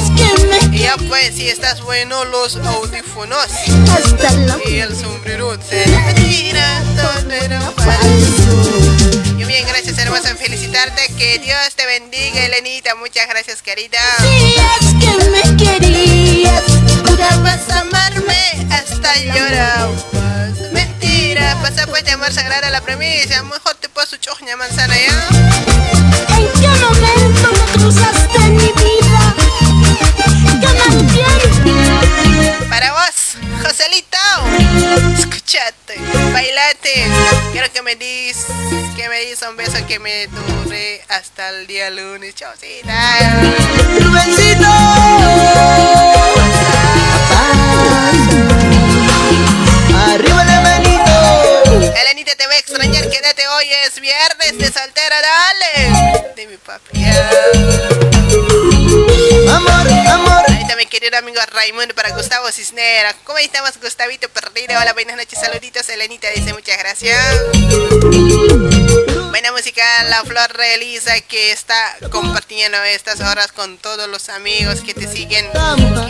Y ya pues, si estás bueno, los audífonos. Y el sombrero se tira, todo era falso. Bien, gracias hermosa en felicitarte. Que Dios te bendiga, Elenita. Muchas gracias, querida. Si es que me querías, a amarme hasta llorar. Mentira, pasa pues de amor sagrada la premisa. Mejor te puedo su choña manzana ya. ¿En qué momento me cruzaste en mi vida? ¿Qué Para vos, Joselito. Escuchate, bailate. Quiero que me dis, que me dis un beso que me dure hasta el día lunes. Chaucita. Rubencito. Arriba la manito. Elenita te voy a extrañar, quédate hoy es viernes de soltera, dale. De mi papi. Amor, amor. Mi querido amigo Raimundo para Gustavo Cisnera. ¿Cómo estamos, Gustavito Perdido? Hola, buenas noches, saluditos. Elenita dice muchas gracias. Buena música, la Flor de que está compartiendo estas horas con todos los amigos que te siguen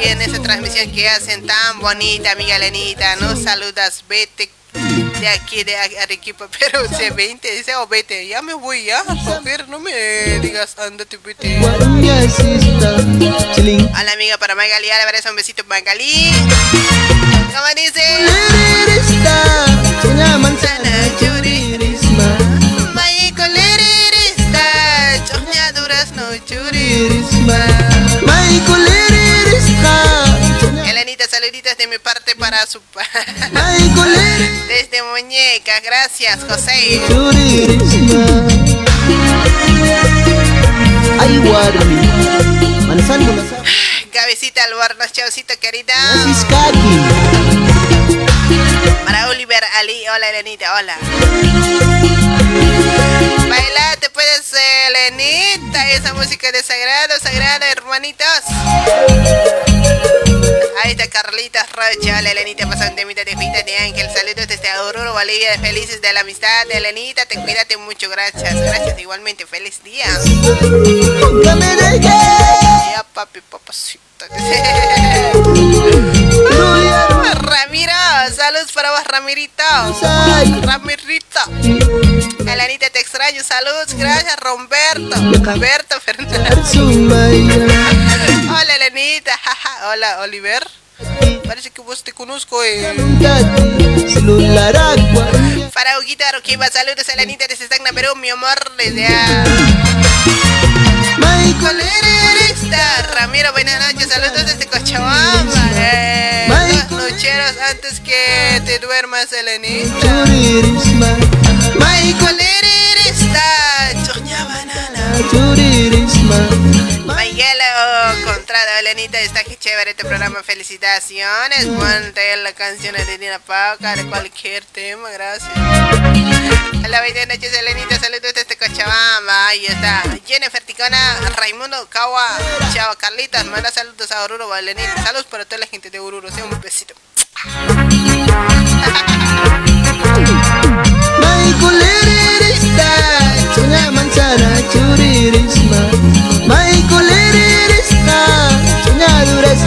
en esa transmisión que hacen tan bonita, amiga Elenita. Nos saludas, vete de aquí de Arequipa, pero se 20 dice o vete, ya me voy ya, mujer, no me digas andate vete. Hola amiga para Magali un besito Magali. ¿Cómo dice? Choña durazno churisma. Saluditos de mi parte para su pa- Desde Muñeca, gracias José. Ay, Cabecita al horno, chaucito querida. Para Oliver Ali, hola Elenita, hola. Baila, te puedes, eh, Elenita, esa música de sagrado, sagrada, hermanitos. Ahí está Carlitos Rocha, hola Elenita, pasa un temita de fiesta de Ángel. Saludos desde Oruro, Bolivia, felices de la amistad de Elenita, te cuídate mucho, gracias, gracias igualmente, feliz día. Papi, papacito. Ramiro, saludos para vos, Ramirito. Ramirito. Elenita, te extraño, saludos, gracias, Romberto. Roberto Fernández. Hola, jaja. Hola, Oliver. Parece que vos te conozco, eh. Agua. Para Huguito Aroquiba, saludos, Elenita, desde Stagna, Perú, mi amor, desde a... Michael Erista. Ramiro, buenas noches, saludos desde Cochabamba. Eh, nocheros antes que te duermas, Elenita. Michael Erista. Choña banana. Oh, Contrada, Elenita, está que chévere este programa, felicitaciones. Ponte la canción de Dina Pauca de cualquier tema, gracias. Hola, buenas noches, Elenita, saludos desde Cochabamba. Ahí está. Jennifer Ticona, Raimundo Kawa, Chao Carlitas, manda saludos a Oruro, Elenita. Saludos para toda la gente de Oruro, sea un besito. Manzana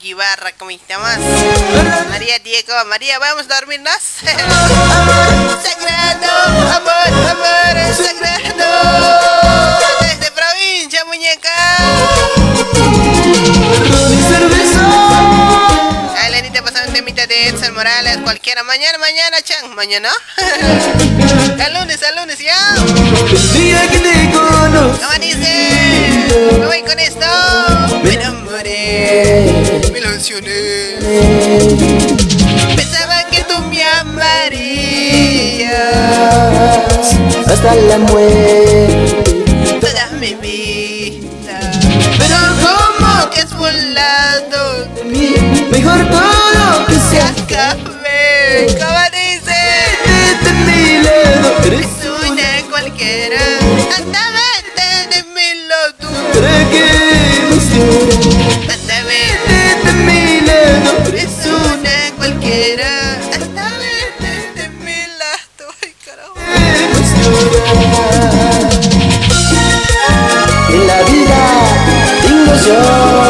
Guibarra, ¿cómo estamos? María Diego, María, ¿vamos a dormirnos? sagrado, amor, amor, sagrado. Desde provincia, muñeca. A Elenita pasando un temita de Edson Morales, cualquiera. Mañana, mañana, Chan. Mañana. el lunes, el lunes, ya. ¿Cómo dice? Me voy con esto. Me enamoré. Me ilusioné. Pensaba que tú me amarías. Hasta la muerte. Toda mi vida. Pero como que has volado de mí. Mejor todo que se acabe. ¿Cómo dice? una cualquiera. Anda, vete de mi de mi lado. Eres una cualquiera. Anda, vete de mi. Ay, carajo. La vida tengo yo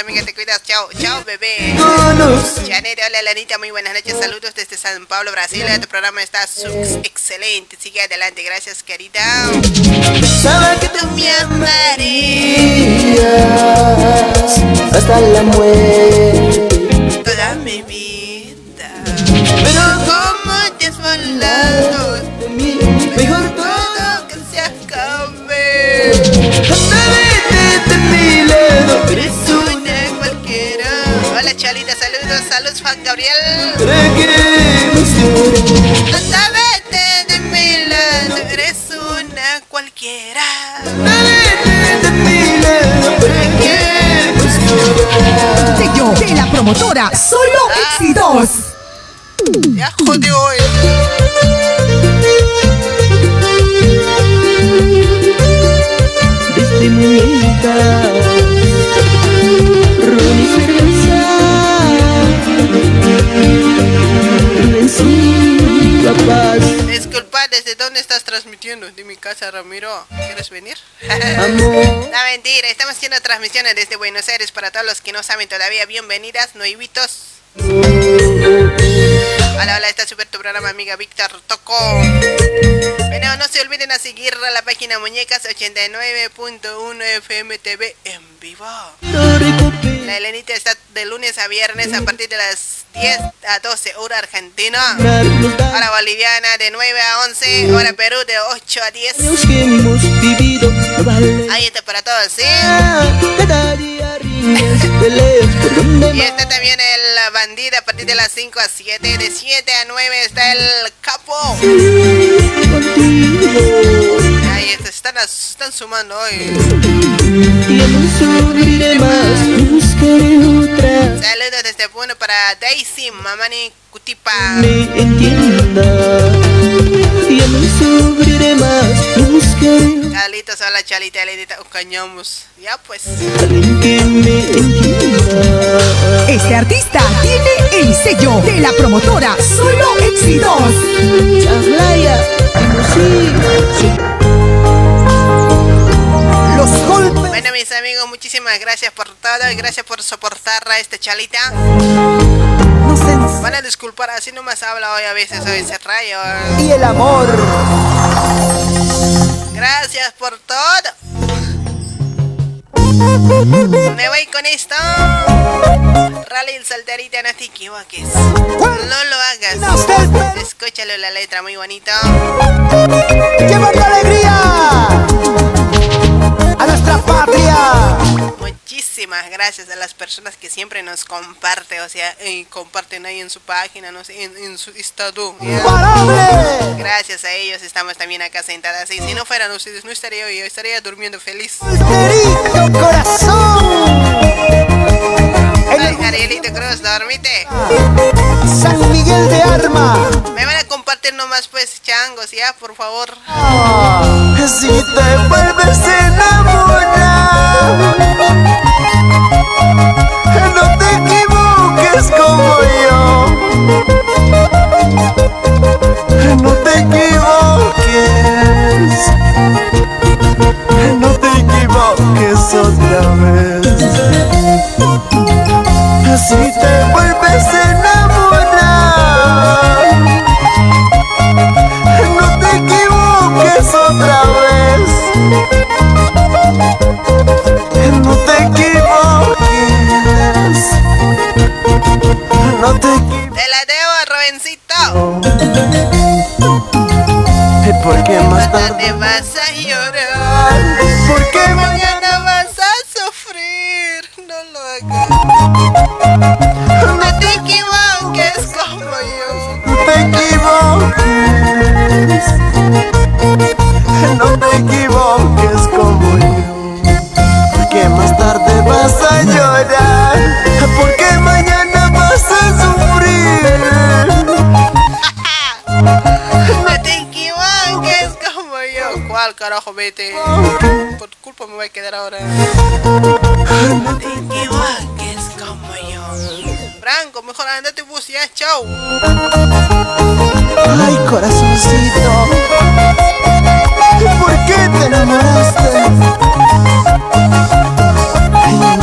amiga. Te cuidas. Chao, chao, bebé. Janet, hola, Lanita. Muy buenas noches. Saludos desde San Pablo, Brasil. Tu programa está excelente. Sigue adelante. Gracias, querida. Sabe que tú me amarías. hasta la muerte. Toda mi vida. Pero como te has volado saludos, Juan Gabriel. ¿Para qué emoción? Anda, vete de mi lado. Eres una cualquiera. de mi lado. ¿Para qué emoción? Sello de la promotora Solo Éxitos. Ya jodió hoy. Desde muñeca, Disculpa, ¿desde dónde estás transmitiendo? De mi casa, Ramiro. ¿Quieres venir? Amor. No, mentira. Estamos haciendo transmisiones desde Buenos Aires para todos los que no saben todavía. Bienvenidas, nuevitos. Hola, hola, está súper tu programa, amiga Víctor Toco. Bueno, no se olviden a seguir a la página Muñecas 89.1 FM TV en vivo. La Elenita está de lunes a viernes a partir de las 10 a 12 hora argentina. Hora boliviana de 9 a 11. Hora Perú de 8 a 10. Los que hemos vivido no vale Ahí está para todos, ¿sí? Y está también el bandido a partir de las 5 a 7. De 7 a 9 está el capo. Está, están, están sumando hoy. Ya no sufriré más, buscaré otra Saludos desde Puno para Daisy, Mamani Cutipa. me entienda. Ya no sufriré más, buscaré Chalitos, hola Chalita, Ledita, cañamos. Ya pues. Este artista tiene el sello de la promotora Solo Éxitos. Chablaya, sí, Los Bueno, mis amigos, muchísimas gracias por todo y gracias por soportar a este Chalita. Van a disculpar, así nomás habla hoy a veces, hoy se rayo. Y el amor. Gracias por todo. Me voy con esto. Rally el solterita, no te equivoques. No lo hagas. Escúchalo la letra, muy bonito. ¡Llevando alegría a nuestra patria! Muchísimas gracias a las personas que siempre nos comparten, o sea, eh, comparten ahí en su página, no sé, en, su estado. ¿ya? Gracias a ellos estamos también acá sentadas. Y si no fueran ustedes, no estaría hoy, estaría durmiendo feliz. Ay, Arielito Cruz, dormite. San Miguel de Arma. Me van a compartir nomás, pues, changos, ya, por favor. Ah. Si te vuelves a enamorar, no te equivoques como yo. No te equivoques. No te equivoques otra vez. Si te vuelves a enamorar, no te equivoques otra vez. No te equivoques. No te equivoques. Te la debo, Robencito. ¿Por qué más tarde vas a llorar? ¿Por qué mañana vas a sufrir? No lo hagas. No te equivoques como yo. No te equivoques. No te equivoques como yo. Porque más tarde vas a llorar. Porque mañana vas a sufrir. No te equivoques como yo. ¿Cuál carajo vete? Por tu culpa me voy a quedar ahora. No te equivoques. Franco, mejor andate bus ya, chau. Ay, corazoncito. ¿Por qué te enamoraste? Ay, no.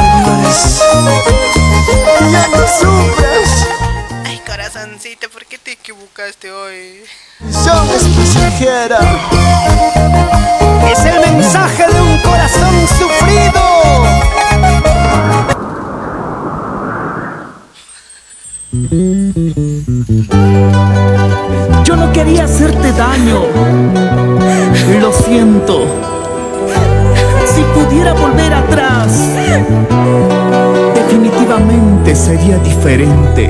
Ya no sufras. Ay, corazoncito, ¿por qué te equivocaste hoy? Son es pasajera. Es el mensaje de un corazón sufrido. Yo no quería hacerte daño. Lo siento. Si pudiera volver atrás, definitivamente sería diferente.